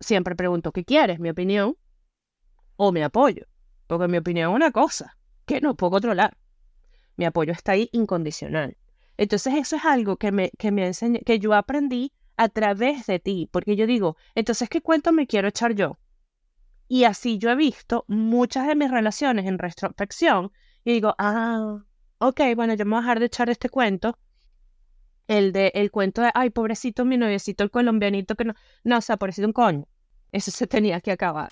siempre pregunto, ¿qué quieres? ¿Mi opinión o mi apoyo? Porque mi opinión es una cosa que no puedo controlar. Mi apoyo está ahí incondicional. Entonces eso es algo que me, que me enseñó, que yo aprendí a través de ti, porque yo digo, entonces, ¿qué cuento me quiero echar yo? Y así yo he visto muchas de mis relaciones en retrospección y digo, ah, ok, bueno, yo me voy a dejar de echar este cuento. El de el cuento de, ay, pobrecito mi noviecito, el colombianito que no, no, o sea, pobrecito un coño. Eso se tenía que acabar.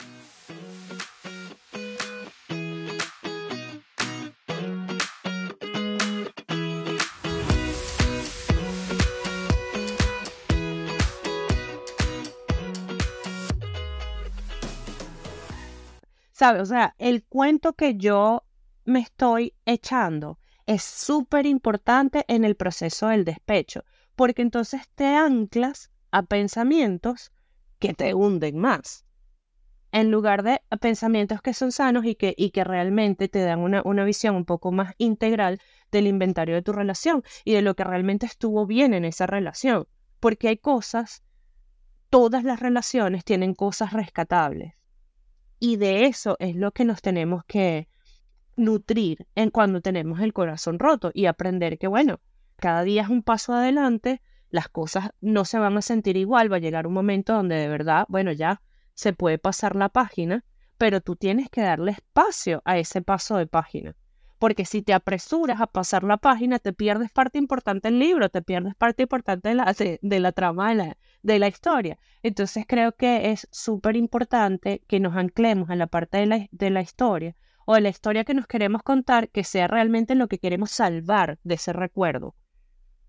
¿Sabes? O sea, el cuento que yo me estoy echando es súper importante en el proceso del despecho, porque entonces te anclas a pensamientos que te hunden más, en lugar de pensamientos que son sanos y que, y que realmente te dan una, una visión un poco más integral del inventario de tu relación y de lo que realmente estuvo bien en esa relación, porque hay cosas, todas las relaciones tienen cosas rescatables. Y de eso es lo que nos tenemos que nutrir en cuando tenemos el corazón roto y aprender que, bueno, cada día es un paso adelante, las cosas no se van a sentir igual, va a llegar un momento donde de verdad, bueno, ya se puede pasar la página, pero tú tienes que darle espacio a ese paso de página. Porque si te apresuras a pasar la página, te pierdes parte importante del libro, te pierdes parte importante de la, de, la trama de la, de la historia. Entonces creo que es súper importante que nos anclemos en la parte de la, de la historia o de la historia que nos queremos contar, que sea realmente lo que queremos salvar de ese recuerdo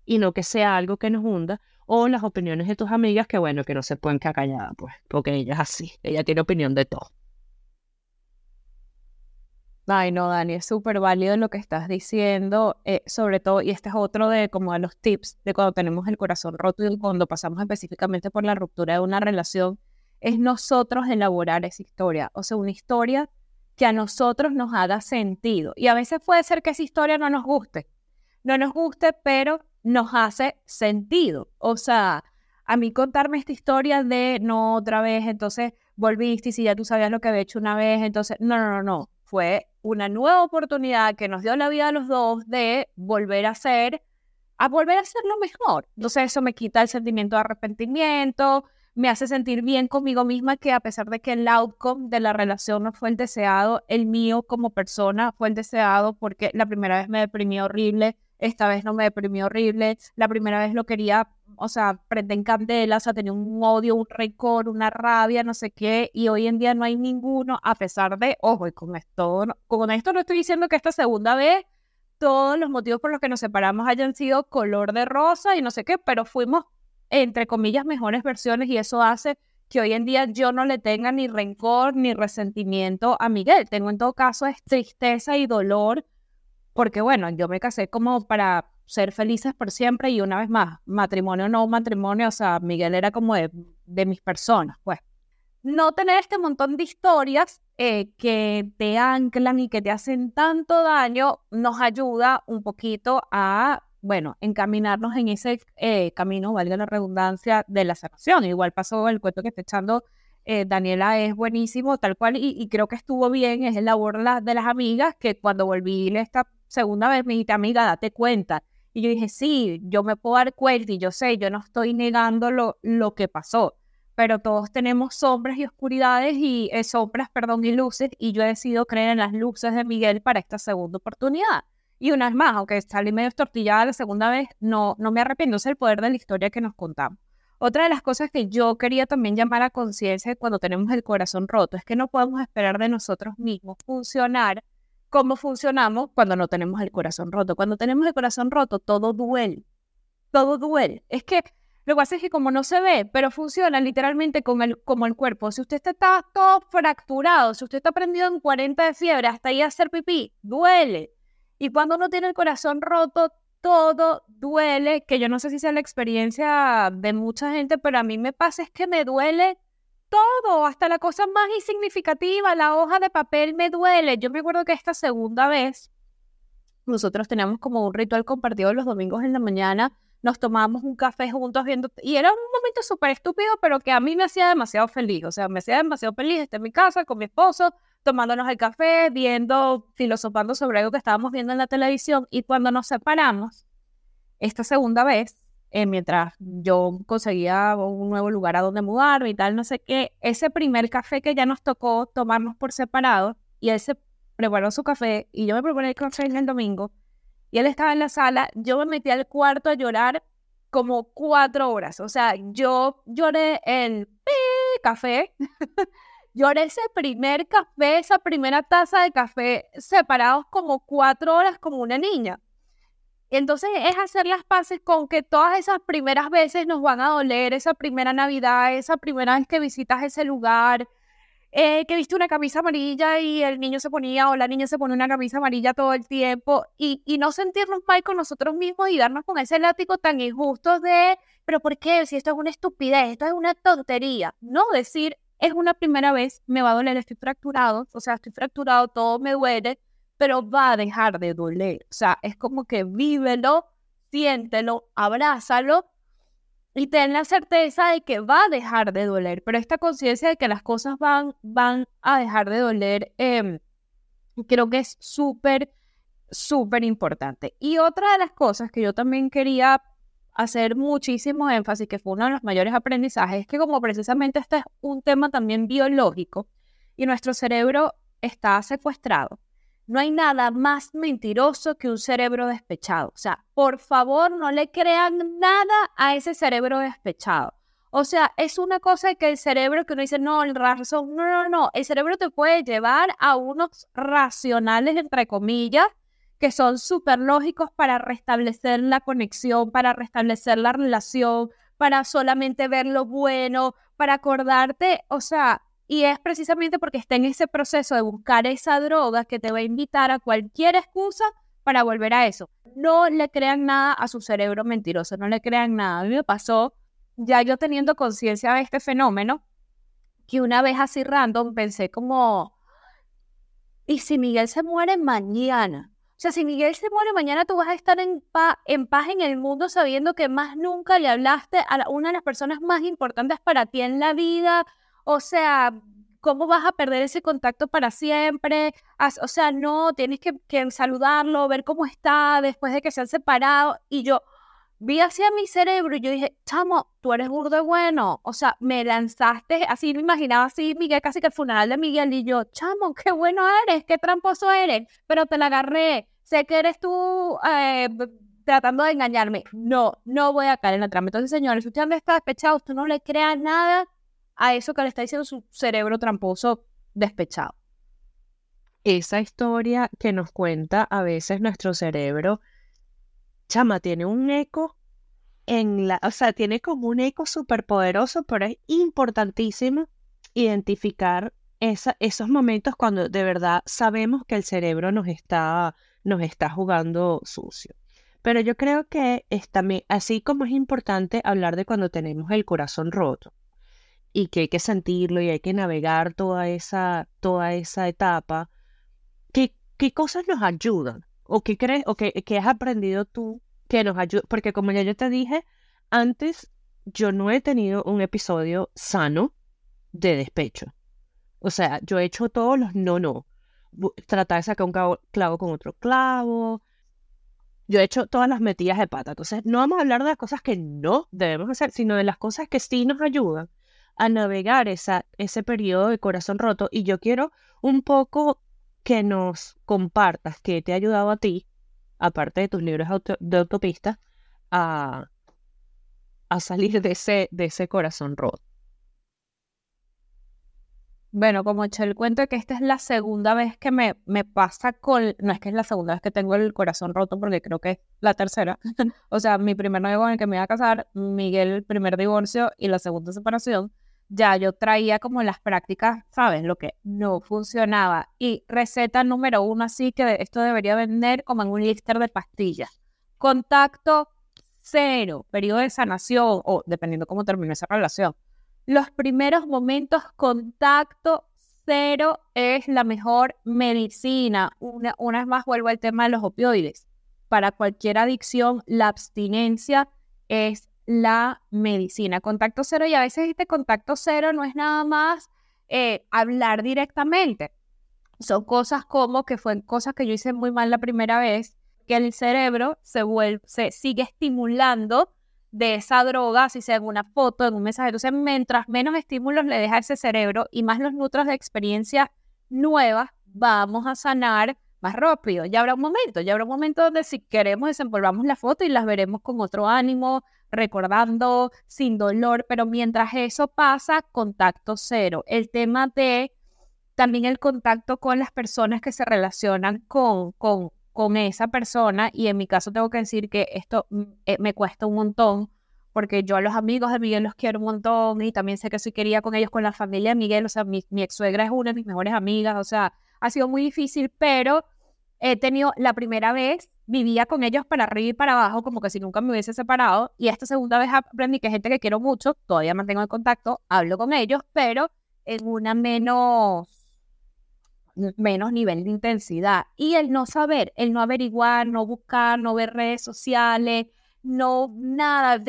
y no que sea algo que nos hunda o las opiniones de tus amigas que bueno, que no se pueden quedar calladas, pues, porque ella es así, ella tiene opinión de todo. Ay, no, Dani, es súper válido lo que estás diciendo, eh, sobre todo, y este es otro de como de los tips de cuando tenemos el corazón roto y cuando pasamos específicamente por la ruptura de una relación, es nosotros elaborar esa historia, o sea, una historia que a nosotros nos haga sentido. Y a veces puede ser que esa historia no nos guste, no nos guste, pero nos hace sentido. O sea, a mí contarme esta historia de no otra vez, entonces volviste y si ya tú sabías lo que había hecho una vez, entonces, no, no, no, no, fue una nueva oportunidad que nos dio la vida a los dos de volver a ser, a volver a lo mejor. Entonces eso me quita el sentimiento de arrepentimiento, me hace sentir bien conmigo misma que a pesar de que el outcome de la relación no fue el deseado, el mío como persona fue el deseado porque la primera vez me deprimí horrible, esta vez no me deprimí horrible, la primera vez lo quería o sea, prende en candela, o sea, tenía un odio, un récord, una rabia, no sé qué, y hoy en día no hay ninguno, a pesar de, ojo, y con esto, con esto no estoy diciendo que esta segunda vez todos los motivos por los que nos separamos hayan sido color de rosa y no sé qué, pero fuimos, entre comillas, mejores versiones y eso hace que hoy en día yo no le tenga ni rencor ni resentimiento a Miguel. Tengo en todo caso es tristeza y dolor, porque bueno, yo me casé como para ser felices por siempre y una vez más, matrimonio no matrimonio, o sea, Miguel era como de, mis personas, pues. No tener este montón de historias eh, que te anclan y que te hacen tanto daño nos ayuda un poquito a, bueno, encaminarnos en ese eh, camino, valga la redundancia, de la sanación. Igual pasó el cuento que está echando eh, Daniela es buenísimo, tal cual, y, creo que estuvo bien, es el labor de las amigas, que cuando volví esta segunda vez me dijiste, amiga, date cuenta, y yo dije, sí, yo me puedo dar cuenta y yo sé, yo no estoy negando lo, lo que pasó, pero todos tenemos sombras y oscuridades y eh, sombras, perdón, y luces, y yo he decidido creer en las luces de Miguel para esta segunda oportunidad. Y una vez más, aunque salí medio estortillada la segunda vez, no, no me arrepiento, es el poder de la historia que nos contamos. Otra de las cosas que yo quería también llamar a conciencia cuando tenemos el corazón roto es que no podemos esperar de nosotros mismos funcionar como funcionamos cuando no tenemos el corazón roto. Cuando tenemos el corazón roto, todo duele. Todo duele. Es que lo que pasa es que como no se ve, pero funciona literalmente como el, como el cuerpo. Si usted está todo fracturado, si usted está prendido en 40 de fiebre hasta ahí a hacer pipí, duele. Y cuando uno tiene el corazón roto, todo duele, que yo no sé si sea la experiencia de mucha gente, pero a mí me pasa es que me duele todo, hasta la cosa más insignificativa, la hoja de papel me duele. Yo me acuerdo que esta segunda vez nosotros teníamos como un ritual compartido los domingos en la mañana, nos tomábamos un café juntos viendo, y era un momento súper estúpido, pero que a mí me hacía demasiado feliz, o sea, me hacía demasiado feliz estar en mi casa con mi esposo, tomándonos el café, viendo, filosofando sobre algo que estábamos viendo en la televisión. Y cuando nos separamos, esta segunda vez, eh, mientras yo conseguía un nuevo lugar a donde mudarme y tal, no sé qué, ese primer café que ya nos tocó tomarnos por separado, y él se preparó su café y yo me preparé el café en el domingo, y él estaba en la sala, yo me metí al cuarto a llorar como cuatro horas. O sea, yo lloré el café Lloré ese primer café, esa primera taza de café, separados como cuatro horas como una niña. Entonces es hacer las paces con que todas esas primeras veces nos van a doler, esa primera Navidad, esa primera vez que visitas ese lugar, eh, que viste una camisa amarilla y el niño se ponía o la niña se pone una camisa amarilla todo el tiempo y, y no sentirnos mal con nosotros mismos y darnos con ese látigo tan injusto de, pero ¿por qué? Si esto es una estupidez, esto es una tontería. No decir, es una primera vez, me va a doler, estoy fracturado, o sea, estoy fracturado, todo me duele, pero va a dejar de doler. O sea, es como que vívelo, siéntelo, abrázalo y ten la certeza de que va a dejar de doler. Pero esta conciencia de que las cosas van, van a dejar de doler, em, creo que es súper, súper importante. Y otra de las cosas que yo también quería hacer muchísimo énfasis, que fue uno de los mayores aprendizajes, es que como precisamente este es un tema también biológico y nuestro cerebro está secuestrado, no hay nada más mentiroso que un cerebro despechado. O sea, por favor, no le crean nada a ese cerebro despechado. O sea, es una cosa que el cerebro que uno dice, no, el razón, no, no, no, el cerebro te puede llevar a unos racionales, entre comillas, que son súper lógicos para restablecer la conexión, para restablecer la relación, para solamente ver lo bueno, para acordarte, o sea, y es precisamente porque está en ese proceso de buscar esa droga que te va a invitar a cualquier excusa para volver a eso. No le crean nada a su cerebro mentiroso, no le crean nada. A mí me pasó, ya yo teniendo conciencia de este fenómeno, que una vez así random pensé como, ¿y si Miguel se muere mañana? O sea, si Miguel se muere mañana, tú vas a estar en, en paz en el mundo sabiendo que más nunca le hablaste a una de las personas más importantes para ti en la vida. O sea, ¿cómo vas a perder ese contacto para siempre? O sea, no, tienes que saludarlo, ver cómo está después de que se han separado. Y yo, vi hacia mi cerebro y yo dije, chamo, tú eres burdo bueno. O sea, me lanzaste, así me imaginaba así, Miguel, casi que el funeral de Miguel. Y yo, chamo, qué bueno eres, qué tramposo eres. Pero te la agarré. Sé que eres tú eh, tratando de engañarme. No, no voy a caer en la trama. Entonces, señores, si usted está despechado, usted no le crea nada a eso que le está diciendo su cerebro tramposo despechado. Esa historia que nos cuenta a veces nuestro cerebro chama, tiene un eco en la, o sea, tiene como un eco súper poderoso, pero es importantísimo identificar esa, esos momentos cuando de verdad sabemos que el cerebro nos está, nos está jugando sucio. Pero yo creo que es también, así como es importante hablar de cuando tenemos el corazón roto y que hay que sentirlo y hay que navegar toda esa, toda esa etapa, ¿qué, qué cosas nos ayudan? ¿O qué crees, o qué, has aprendido tú que nos ayuda? Porque como ya yo te dije, antes yo no he tenido un episodio sano de despecho. O sea, yo he hecho todos los no, no. Tratar de sacar un clavo con otro clavo. Yo he hecho todas las metidas de pata. Entonces, no vamos a hablar de las cosas que no debemos hacer, sino de las cosas que sí nos ayudan a navegar esa, ese periodo de corazón roto. Y yo quiero un poco que nos compartas qué te ha ayudado a ti, aparte de tus libros de autopista, a, a salir de ese, de ese corazón roto? Bueno, como eché el cuento que esta es la segunda vez que me, me pasa con, no es que es la segunda vez que tengo el corazón roto, porque creo que es la tercera. o sea, mi primer novio con el que me iba a casar, Miguel, el primer divorcio y la segunda separación, ya yo traía como las prácticas, ¿sabes? Lo que no funcionaba. Y receta número uno, así que esto debería vender como en un lister de pastillas. Contacto cero, periodo de sanación, o dependiendo cómo terminó esa relación los primeros momentos contacto cero es la mejor medicina. Una, una vez más vuelvo al tema de los opioides. Para cualquier adicción, la abstinencia es la medicina. Contacto cero y a veces este contacto cero no es nada más eh, hablar directamente. Son cosas como que fueron cosas que yo hice muy mal la primera vez, que el cerebro se, vuelve, se sigue estimulando de esa droga, si sea en una foto, en un mensaje. Entonces, mientras menos estímulos le deja ese cerebro y más los nutros de experiencia nuevas, vamos a sanar más rápido. Ya habrá un momento, ya habrá un momento donde si queremos desempolvamos la foto y las veremos con otro ánimo, recordando, sin dolor, pero mientras eso pasa, contacto cero. El tema de también el contacto con las personas que se relacionan con, con con esa persona y en mi caso tengo que decir que esto mm, eh, me cuesta un montón porque yo a los amigos de Miguel los quiero un montón y también sé que soy quería con ellos, con la familia de Miguel, o sea, mi ex suegra es una de mis mejores amigas, o sea, ha sido muy difícil, pero he tenido la primera vez, vivía con ellos para arriba y para abajo, como que si nunca me hubiese separado, y esta segunda vez aprendí que gente que quiero mucho, todavía mantengo el contacto, hablo con ellos, pero en una menos menos nivel de intensidad. Y el no saber, el no averiguar, no buscar, no ver redes sociales, no nada.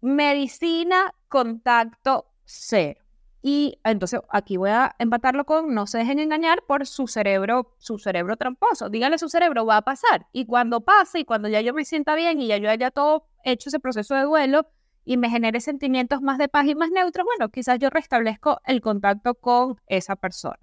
Medicina, contacto cero. Y entonces aquí voy a empatarlo con no se dejen engañar por su cerebro, su cerebro tramposo. Díganle su cerebro, va a pasar. Y cuando pase y cuando ya yo me sienta bien y ya yo haya todo hecho ese proceso de duelo y me genere sentimientos más de paz y más neutros, bueno, quizás yo restablezco el contacto con esa persona.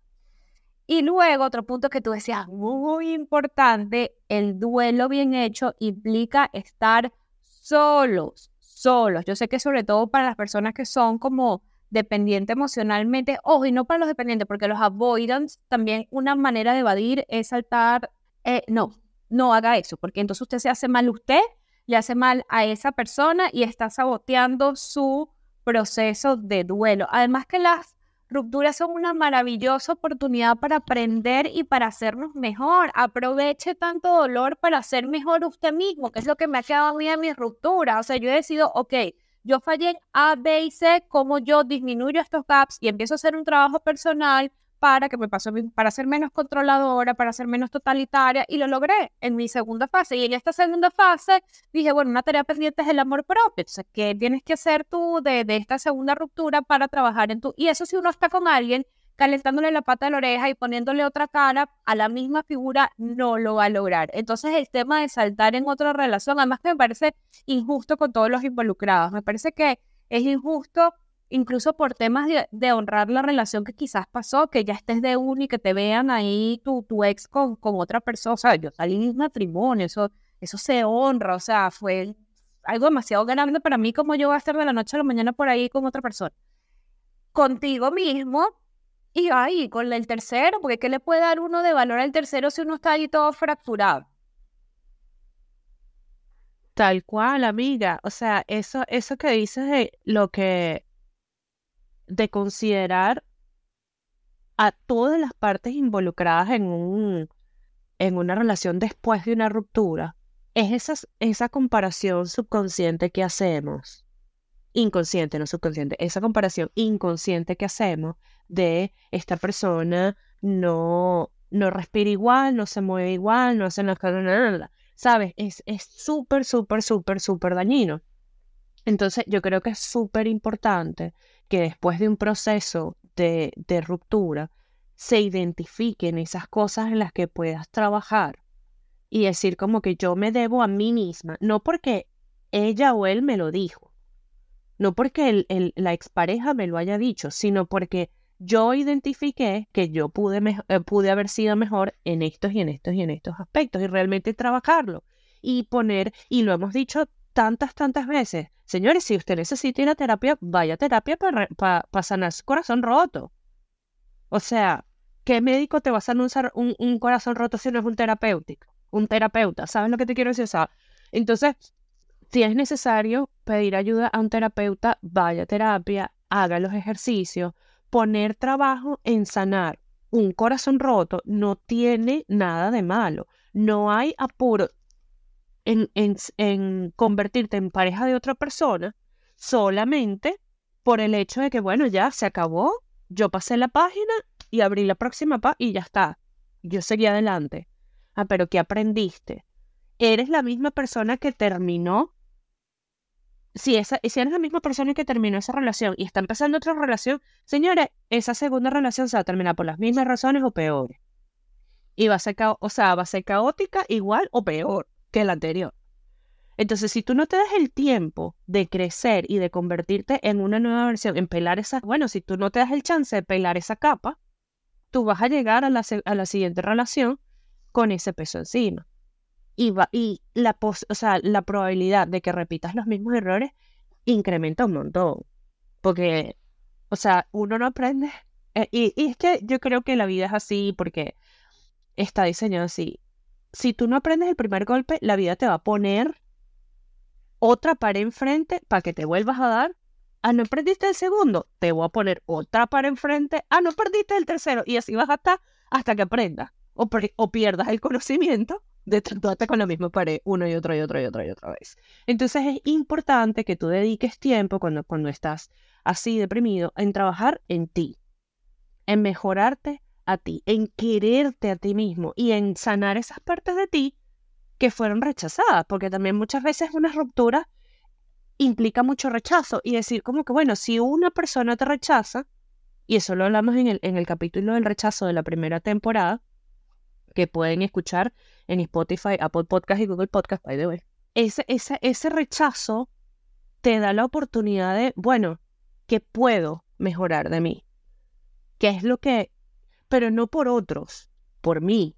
Y luego, otro punto que tú decías, muy importante, el duelo bien hecho implica estar solos, solos. Yo sé que sobre todo para las personas que son como dependientes emocionalmente, ojo, y no para los dependientes, porque los avoidance también una manera de evadir es saltar, eh, no, no haga eso, porque entonces usted se hace mal usted, le hace mal a esa persona y está saboteando su proceso de duelo. Además que las Rupturas son una maravillosa oportunidad para aprender y para hacernos mejor. Aproveche tanto dolor para ser mejor usted mismo, que es lo que me ha quedado a mí en mi ruptura. O sea, yo he decidido, ok, yo fallé A, B y cómo yo disminuyo estos gaps y empiezo a hacer un trabajo personal para que me pasó para ser menos controladora, para ser menos totalitaria y lo logré en mi segunda fase. Y en esta segunda fase dije, bueno, una tarea pendiente es el amor propio. Entonces, ¿qué tienes que hacer tú de, de esta segunda ruptura para trabajar en tu... Y eso si uno está con alguien calentándole la pata de la oreja y poniéndole otra cara a la misma figura, no lo va a lograr. Entonces el tema de saltar en otra relación, además que me parece injusto con todos los involucrados, me parece que es injusto incluso por temas de, honrar la relación que quizás pasó, que ya estés de uno y que te vean ahí tu, tu ex con, con otra persona. O sea, yo salí de un matrimonio, eso, eso se honra, o sea, fue algo demasiado grande para mí como yo voy a estar de la noche a la mañana por ahí con otra persona. Contigo mismo y ahí con el tercero, porque ¿qué le puede dar uno de valor al tercero si uno está ahí todo fracturado? Tal cual, amiga. O sea, eso, eso que dices de lo que de considerar a todas las partes involucradas en, un, en una relación después de una ruptura, es esa, esa comparación subconsciente que hacemos, inconsciente, no subconsciente, esa comparación inconsciente que hacemos de esta persona no, no respira igual, no se mueve igual, no hace nada, nada, ¿sabes? Es súper, súper, súper, súper dañino. Entonces, yo creo que es súper importante que después de un proceso de, de ruptura se identifiquen esas cosas en las que puedas trabajar y decir como que yo me debo a mí misma, no porque ella o él me lo dijo, no porque el, el, la expareja me lo haya dicho, sino porque yo identifiqué que yo pude, eh, pude haber sido mejor en estos y en estos y en estos aspectos y realmente trabajarlo y poner, y lo hemos dicho tantas, tantas veces. Señores, si usted necesita ir a terapia, vaya a terapia para sanar su corazón roto. O sea, ¿qué médico te va a sanar un, un, corazón roto si no es un terapéutico? Un terapeuta, ¿sabes lo que te quiero decir? Entonces, si es necesario pedir ayuda a un terapeuta, vaya a terapia, haga los ejercicios, poner trabajo en sanar un corazón roto no tiene nada de malo. No hay apuro en, en, convertirte en pareja de otra persona solamente por el hecho de que, bueno, ya se acabó, yo pasé la página y abrí la próxima y ya está. Yo seguí adelante. Ah, pero ¿qué aprendiste? Eres la misma persona que terminó si, esa, si eres la misma persona que terminó esa relación y está empezando otra relación, señores, esa segunda relación se va a terminar por las mismas razones o peores. Y va a ser, o sea, va a ser caótica igual o peor que la anterior. Entonces, si tú no te das el tiempo de crecer y de convertirte en una nueva versión, en pelar esa, bueno, si tú no te das el chance de pelar esa capa, tú vas a llegar a la, a la siguiente relación con ese peso encima y, la, o sea, la probabilidad de que repitas los mismos errores incrementa un montón. Porque, o sea, uno no aprende. Eh, y, y, es que yo creo que la vida es así porque está diseñado así. Si tú no aprendes el primer golpe, la vida te va a poner otra pared enfrente para que te vuelvas a dar. Ah, no perdiste el segundo, te voy a poner otra pared enfrente. Ah, no perdiste el tercero. Y así vas hasta, hasta que aprendas o pierdas el conocimiento de tratarte con la misma pared una y otra y otra y otra y otra vez. Entonces es importante que tú dediques tiempo cuando, cuando estás así deprimido en trabajar en ti, en mejorarte a ti, en quererte a ti mismo y en sanar esas partes de ti que fueron rechazadas, porque también muchas veces una ruptura implica mucho rechazo y decir como que, bueno, si una persona te rechaza, y eso lo hablamos en el, en el capítulo del rechazo de la primera temporada, que pueden escuchar en Spotify, Apple Podcast y Google Podcast, by the way. Ese, ese, ese rechazo te da la oportunidad de, bueno, ¿qué puedo mejorar de mí? ¿Qué es lo que... Pero no por otros, por mí.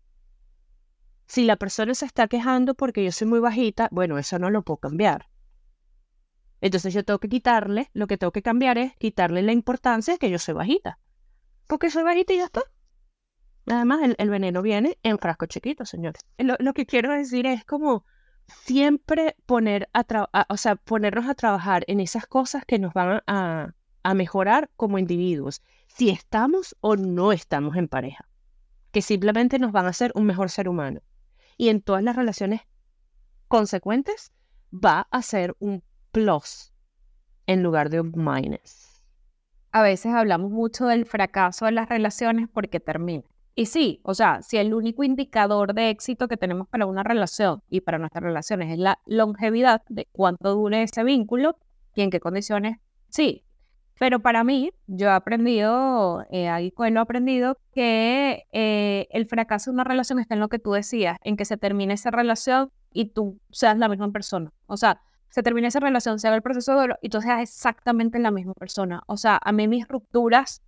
Si la persona se está quejando porque yo soy muy bajita, bueno, eso no lo puedo cambiar. Entonces yo tengo que quitarle, lo que tengo que cambiar es quitarle la importancia de que yo soy bajita. Porque soy bajita y ya está. Además, el, veneno viene en frasco chiquito, señores. Lo, que quiero decir es como siempre poner a, o sea, ponernos a trabajar en esas cosas que nos van a, a mejorar como individuos, si estamos o no estamos en pareja, que simplemente nos van a hacer un mejor ser humano. Y en todas las relaciones consecuentes va a ser un plus en lugar de un minus. A veces hablamos mucho del fracaso de las relaciones porque termina. Y sí, o sea, si el único indicador de éxito que tenemos para una relación y para nuestras relaciones es la longevidad de cuánto dure ese vínculo y en qué condiciones, sí. Pero para mí, yo he aprendido, eh, ahí lo he aprendido, que eh, el fracaso de una relación está en lo que tú decías, en que se termine esa relación y tú seas la misma persona. O sea, se termine esa relación, se haga el proceso de duelo y tú seas exactamente la misma persona. O sea, a mí mis rupturas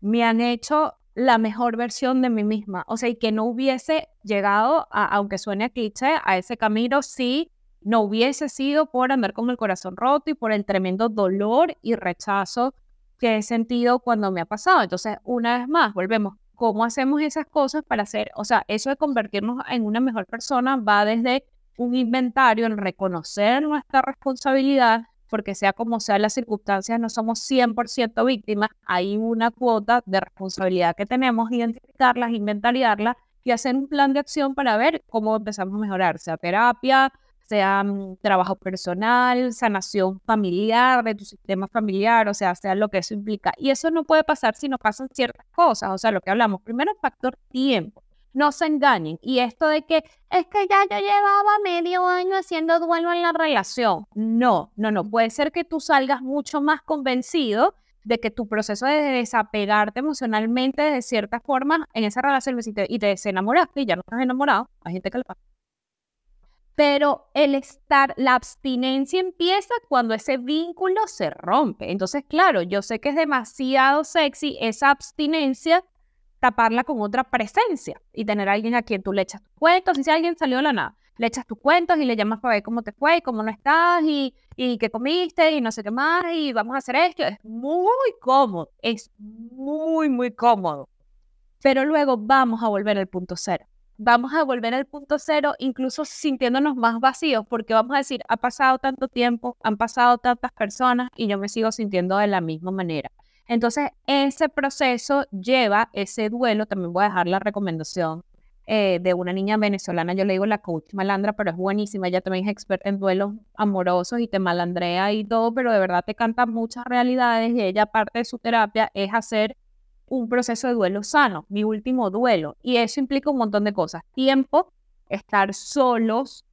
me han hecho la mejor versión de mí misma. O sea, y que no hubiese llegado, a, aunque suene a cliché, a ese camino si no hubiese sido por andar con el corazón roto y por el tremendo dolor y rechazo que he sentido cuando me ha pasado. Entonces, una vez más, volvemos. ¿Cómo hacemos esas cosas para hacer? O sea, eso de convertirnos en una mejor persona va desde un inventario, en reconocer nuestra responsabilidad, porque sea como sea las circunstancias, no somos 100% víctimas, hay una cuota de responsabilidad que tenemos, identificarlas, inventariarlas y hacer un plan de acción para ver cómo empezamos a mejorar, sea terapia, sea mm, trabajo personal, sanación familiar de tu sistema familiar, o sea, sea lo que eso implica. Y eso no puede pasar si no pasan ciertas cosas, o sea, lo que hablamos, primero el factor tiempo no se engañen. Y esto de que es que ya yo llevaba medio año haciendo duelo en la relación. No, no, no. Puede ser que tú salgas mucho más convencido de que tu proceso de desapegarte emocionalmente de cierta forma en esa relación y te, y te desenamoraste y ya no estás enamorado. Hay gente que le pasa. Pero el estar, la abstinencia empieza cuando ese vínculo se rompe. Entonces, claro, yo sé que es demasiado sexy esa abstinencia taparla con otra presencia y tener a alguien a quien tú le echas cuentos y si alguien salió de la nada, le echas tus cuentos y le llamas para ver cómo te fue, y cómo no estás y, y qué comiste y no sé qué más y vamos a hacer esto. Es muy cómodo, es muy, muy cómodo. Pero luego vamos a volver al punto cero. Vamos a volver al punto cero incluso sintiéndonos más vacíos porque vamos a decir, ha pasado tanto tiempo, han pasado tantas personas y yo me sigo sintiendo de la misma manera. Entonces, ese proceso lleva ese duelo, también voy a dejar la recomendación eh, de una niña venezolana, yo le digo la coach malandra, pero es buenísima, ella también es experta en duelos amorosos y te malandrea y todo, pero de verdad te canta muchas realidades y ella parte de su terapia es hacer un proceso de duelo sano, mi último duelo, y eso implica un montón de cosas, tiempo, estar solos,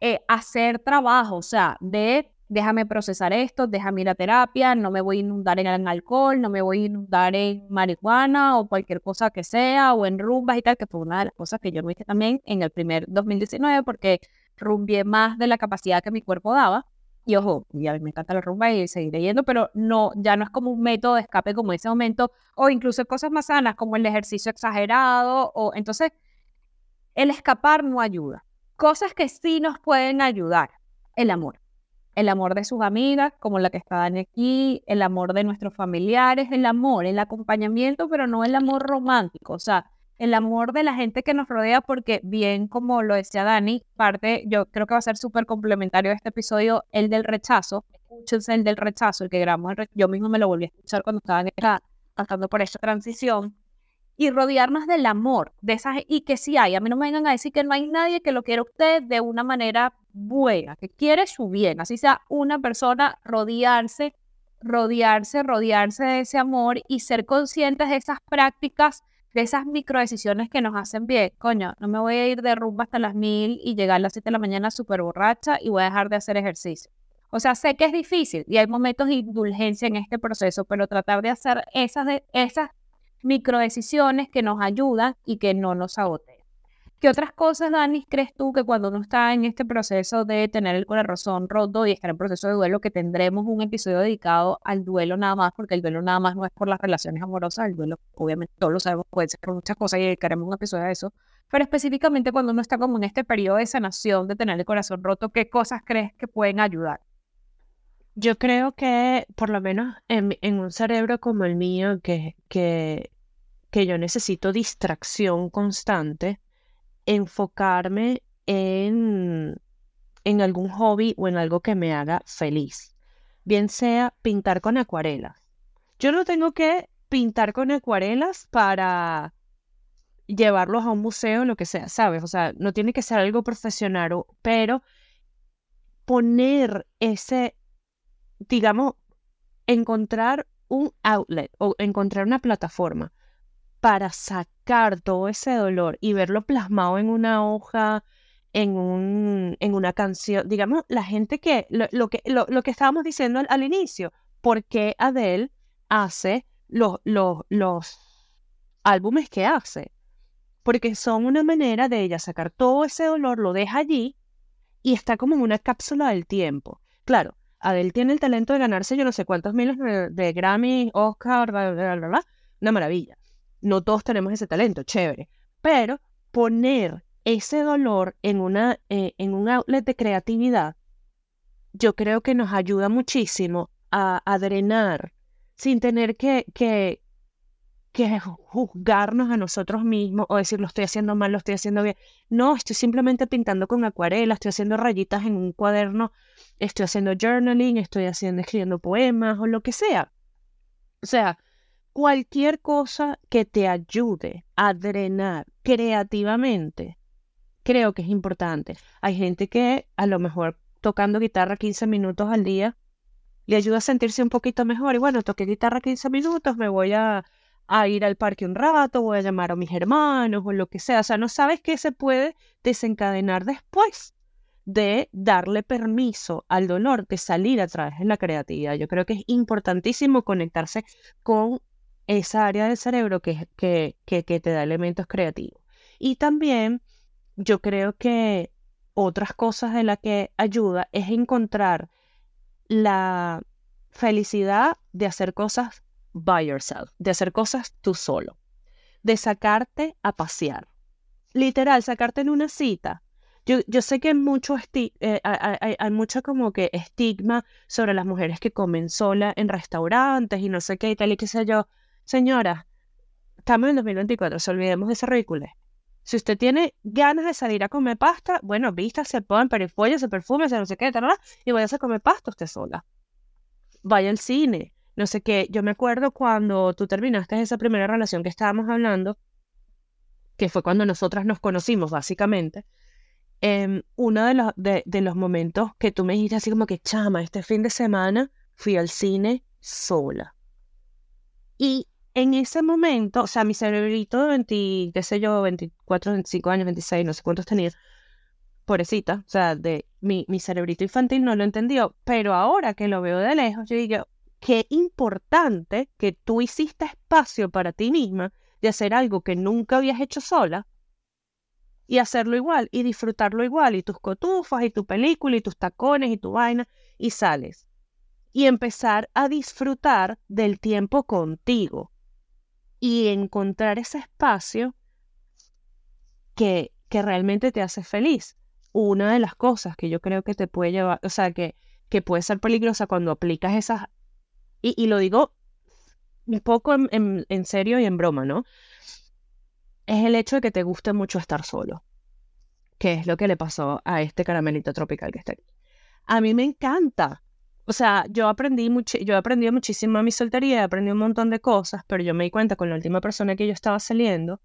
eh, hacer trabajo, o sea, de déjame procesar esto, déjame ir a terapia, no me voy a inundar en alcohol, no me voy a inundar en marihuana o cualquier cosa que sea, o en rumbas y tal, que fue una de las cosas que yo no hice también en el primer 2019 porque rumbié más de la capacidad que mi cuerpo daba. Y ojo, y a mí me encanta la rumba y seguiré yendo, pero no, ya no es como un método de escape como ese momento, o incluso cosas más sanas como el ejercicio exagerado, o entonces el escapar no ayuda. Cosas que sí nos pueden ayudar, el amor el amor de sus amigas, como la que está Dani aquí, el amor de nuestros familiares, el amor, el acompañamiento, pero no el amor romántico, o sea, el amor de la gente que nos rodea, porque bien como lo decía Dani, parte, yo creo que va a ser súper complementario este episodio, el del rechazo, escúchense el del rechazo, el que grabamos, yo mismo me lo volví a escuchar cuando estaba pasando por esta transición, y rodearnos del amor, de esas, y que sí hay, a mí no me vengan a decir que no hay nadie que lo quiera usted de una manera buena, que quiere su bien, así sea una persona, rodearse, rodearse, rodearse de ese amor y ser conscientes de esas prácticas, de esas microdecisiones que nos hacen bien. Coño, no me voy a ir de rumba hasta las mil y llegar a las siete de la mañana súper borracha y voy a dejar de hacer ejercicio. O sea, sé que es difícil y hay momentos de indulgencia en este proceso, pero tratar de hacer esas, esas microdecisiones que nos ayudan y que no nos agoten. ¿Qué otras cosas, Dani, crees tú que cuando uno está en este proceso de tener el corazón roto y estar en proceso de duelo, que tendremos un episodio dedicado al duelo nada más, porque el duelo nada más no es por las relaciones amorosas, el duelo, obviamente, todos lo sabemos, puede ser por muchas cosas y dedicaremos un episodio a eso, pero específicamente cuando uno está como en este periodo de sanación, de tener el corazón roto, ¿qué cosas crees que pueden ayudar? Yo creo que, por lo menos en, un cerebro como el mío, que, que yo necesito distracción constante, enfocarme en, en algún hobby o en algo que me haga feliz, bien sea pintar con acuarelas. Yo no tengo que pintar con acuarelas para llevarlos a un museo, lo que sea, ¿sabes? O sea, no tiene que ser algo profesional, pero poner ese, digamos, encontrar un outlet o encontrar una plataforma para sacar todo ese dolor y verlo plasmado en una hoja, en, un, en una canción. Digamos, la gente que, lo, que, lo, que estábamos diciendo al, inicio, ¿por qué Adele hace los, los, los álbumes que hace? Porque son una manera de ella sacar todo ese dolor, lo deja allí y está como en una cápsula del tiempo. Claro, Adele tiene el talento de ganarse yo no sé cuántos miles de, Grammy, Oscar, bla, bla, bla, bla, una maravilla. No todos tenemos ese talento, chévere. Pero poner ese dolor en, una, eh, en un outlet de creatividad, yo creo que nos ayuda muchísimo a, drenar sin tener que, que, que juzgarnos a nosotros mismos o decir lo estoy haciendo mal, lo estoy haciendo bien. No, estoy simplemente pintando con acuarela, estoy haciendo rayitas en un cuaderno, estoy haciendo journaling, estoy haciendo, escribiendo poemas o lo que sea. O sea, cualquier cosa que te ayude a drenar creativamente, creo que es importante. Hay gente que a lo mejor tocando guitarra 15 minutos al día le ayuda a sentirse un poquito mejor. Y bueno, toqué guitarra 15 minutos, me voy a, a ir al parque un rato, voy a llamar a mis hermanos o lo que sea. O sea, no sabes qué se puede desencadenar después de darle permiso al dolor de salir a través de la creatividad. Yo creo que es importantísimo conectarse con esa área del cerebro que, que, que, te da elementos creativos. Y también yo creo que otras cosas de las que ayuda es encontrar la felicidad de hacer cosas by yourself, de hacer cosas tú solo, de sacarte a pasear. Literal, sacarte en una cita, Yo, yo sé que mucho, eh, hay, hay, mucho como que estigma sobre las mujeres que comen sola en restaurantes y no sé qué y tal y qué sé yo. Señora, estamos en 2024, se olvidemos de ese ridículo. Si usted tiene ganas de salir a comer pasta, bueno, vista, se pone perifollo, se perfume, se no sé qué, y vaya a comer pasta usted sola. Vaya al cine, no sé qué. Yo me acuerdo cuando tú terminaste esa primera relación que estábamos hablando, que fue cuando nosotras nos conocimos, básicamente. Eh, uno de los, de los momentos que tú me dijiste así como que, chama, este fin de semana fui al cine sola. Y en ese momento, o sea, mi cerebrito de 20, qué sé yo, 24, 25 años, 26, no sé cuántos tenía, pobrecita, o sea, de mi, mi cerebrito infantil no lo entendió, pero ahora que lo veo de lejos, yo digo, qué importante que tú hiciste espacio para ti misma de hacer algo que nunca habías hecho sola y hacerlo igual y disfrutarlo igual y tus cotufas y tu película y tus tacones y tu vaina y sales. Y empezar a disfrutar del tiempo contigo y encontrar ese espacio que, que realmente te hace feliz. Una de las cosas que yo creo que te puede llevar, o sea, que, que puede ser peligrosa cuando aplicas esas, y, lo digo un poco en, en, serio y en broma, ¿no? Es el hecho de que te guste mucho estar solo, que es lo que le pasó a este caramelito tropical que está aquí. A mí me encanta o sea, yo aprendí mucho, yo aprendí muchísimo a mi soltería, aprendí un montón de cosas, pero yo me di cuenta con la última persona que yo estaba saliendo,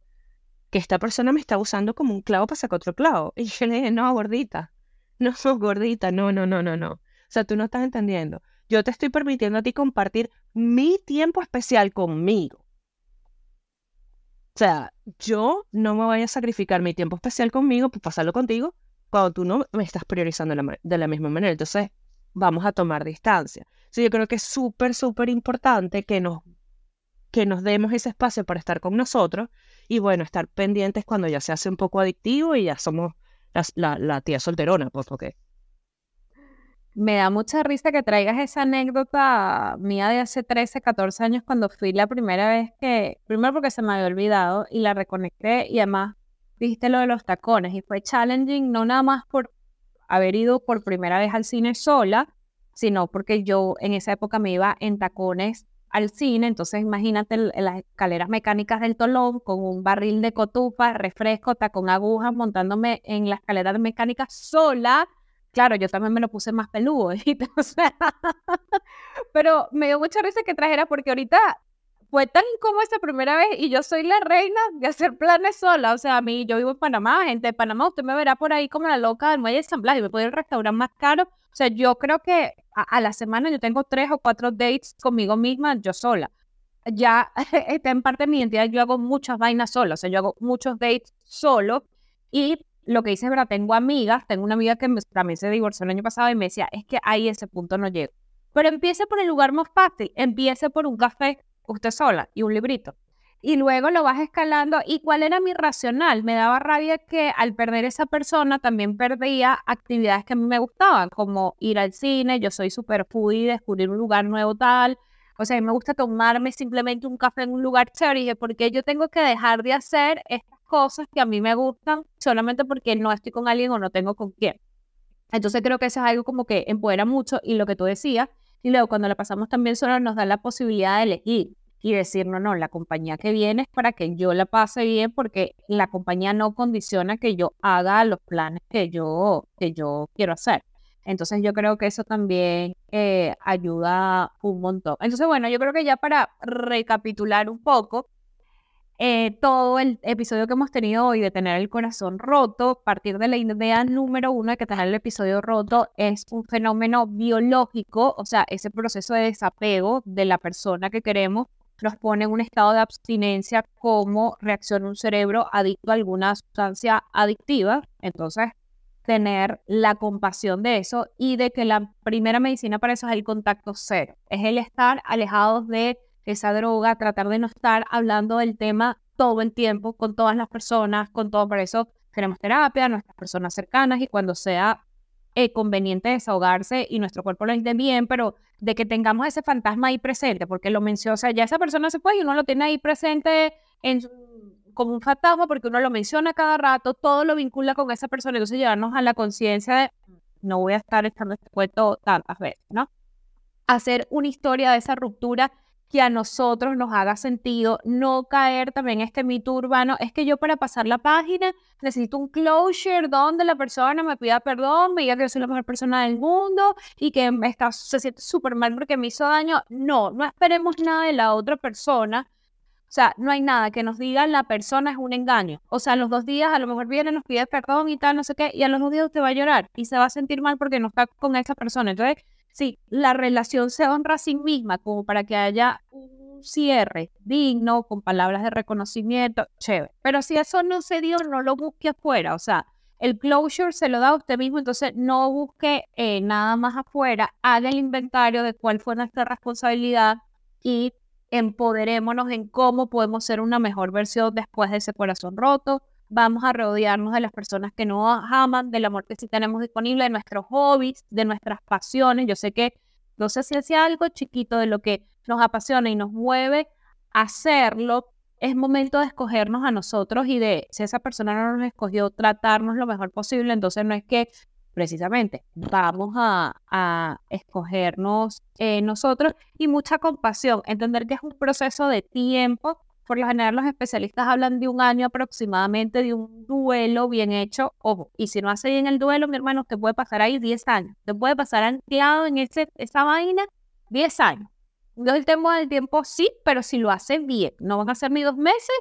que esta persona me estaba usando como un clavo para sacar otro clavo. Y yo le dije, no, gordita, no, gordita, no, no, no, no, no. O sea, tú no estás entendiendo. Yo te estoy permitiendo a ti compartir mi tiempo especial conmigo. O sea, yo no me voy a sacrificar mi tiempo especial conmigo por pasarlo contigo cuando tú no me estás priorizando de la misma manera. Entonces, vamos a tomar distancia. Sí, yo creo que es súper, súper importante que nos, que nos demos ese espacio para estar con nosotros y bueno, estar pendientes cuando ya se hace un poco adictivo y ya somos la, tía solterona, pues porque... Me da mucha risa que traigas esa anécdota mía de hace 13, 14 años cuando fui la primera vez que, primero porque se me había olvidado y la reconecté y además dijiste lo de los tacones y fue challenging no nada más por haber ido por primera vez al cine sola, sino porque yo en esa época me iba en tacones al cine, entonces imagínate las escaleras mecánicas del Tolón con un barril de cotufa, refresco, tacón agujas, montándome en la escalera mecánica sola. Claro, yo también me lo puse más peludo, pero me dio mucha risa que trajera porque ahorita fue tan incómodo esta primera vez y yo soy la reina de hacer planes sola. O sea, a mí, yo vivo en Panamá, gente de Panamá, usted me verá por ahí como la loca del muelle de San Blas y me puede ir al restaurante más caro. O sea, yo creo que a, la semana yo tengo tres o cuatro dates conmigo misma, yo sola. Ya está en parte de mi identidad, yo hago muchas vainas sola, o sea, yo hago muchos dates solo y lo que hice es verdad, tengo amigas, tengo una amiga que también se divorció el año pasado y me decía, es que ahí ese punto no llego. Pero empiece por el lugar más fácil, empiece por un café usted sola y un librito. Y luego lo vas escalando. ¿Y cuál era mi racional? Me daba rabia que al perder esa persona también perdía actividades que a mí me gustaban, como ir al cine. Yo soy super foodie, descubrir un lugar nuevo tal. O sea, a mí me gusta tomarme simplemente un café en un lugar chévere. porque yo tengo que dejar de hacer estas cosas que a mí me gustan solamente porque no estoy con alguien o no tengo con quién? Entonces creo que eso es algo como que empodera mucho y lo que tú decías. Y luego cuando la pasamos también solo nos da la posibilidad de elegir y decir, no, no, la compañía que viene es para que yo la pase bien porque la compañía no condiciona que yo haga los planes que yo, que yo quiero hacer. Entonces yo creo que eso también eh, ayuda un montón. Entonces, bueno, yo creo que ya para recapitular un poco, eh, todo el episodio que hemos tenido hoy de tener el corazón roto, partir de la idea número uno de que tener el episodio roto es un fenómeno biológico, o sea, ese proceso de desapego de la persona que queremos nos pone en un estado de abstinencia como reacciona un cerebro adicto a alguna sustancia adictiva. Entonces, tener la compasión de eso y de que la primera medicina para eso es el contacto cero. Es el estar alejados de esa droga, tratar de no estar hablando del tema todo el tiempo con todas las personas, con todo. Por eso tenemos terapia, nuestras personas cercanas y cuando sea eh, conveniente desahogarse y nuestro cuerpo lo entiende bien, pero de que tengamos ese fantasma ahí presente, porque lo mencionó, o sea, ya esa persona se fue y uno lo tiene ahí presente en como un fantasma porque uno lo menciona cada rato, todo lo vincula con esa persona, entonces llevarnos a la conciencia de no voy a estar echando este cuento tantas veces, ¿no? Hacer una historia de esa ruptura que a nosotros nos haga sentido, no caer también este mito urbano, es que yo para pasar la página necesito un closure donde la persona me pida perdón, me diga que yo soy la mejor persona del mundo y que está, se siente súper mal porque me hizo daño. No, no esperemos nada de la otra persona. O sea, no hay nada que nos diga la persona es un engaño. O sea, los dos días a lo mejor viene, nos pide perdón y tal, no sé qué, y a los dos días usted va a llorar y se va a sentir mal porque no está con esa persona. Entonces, sí, la relación se honra a sí misma como para que haya un cierre digno, con palabras de reconocimiento, chévere. Pero si eso no se dio, no lo busque afuera, o sea, el closure se lo da a usted mismo, entonces no busque eh, nada más afuera, haga el inventario de cuál fue nuestra responsabilidad y empoderémonos en cómo podemos ser una mejor versión después de ese corazón roto, vamos a rodearnos de las personas que nos aman, del amor que sí tenemos disponible, de nuestros hobbies, de nuestras pasiones. Yo sé que, no sé si es algo chiquito de lo que nos apasiona y nos mueve a hacerlo, es momento de escogernos a nosotros y de, si esa persona no nos escogió, tratarnos lo mejor posible. Entonces no es que precisamente vamos a, a escogernos eh, nosotros y mucha compasión, entender que es un proceso de tiempo por lo general los especialistas hablan de un año aproximadamente de un duelo bien hecho. Ojo, y si no hace bien el duelo, mi hermano, te puede pasar ahí 10 años. Te puede pasar anclado en ese, esa vaina 10 años. No el tema del tiempo sí, pero si lo hace bien. No van a ser ni dos meses,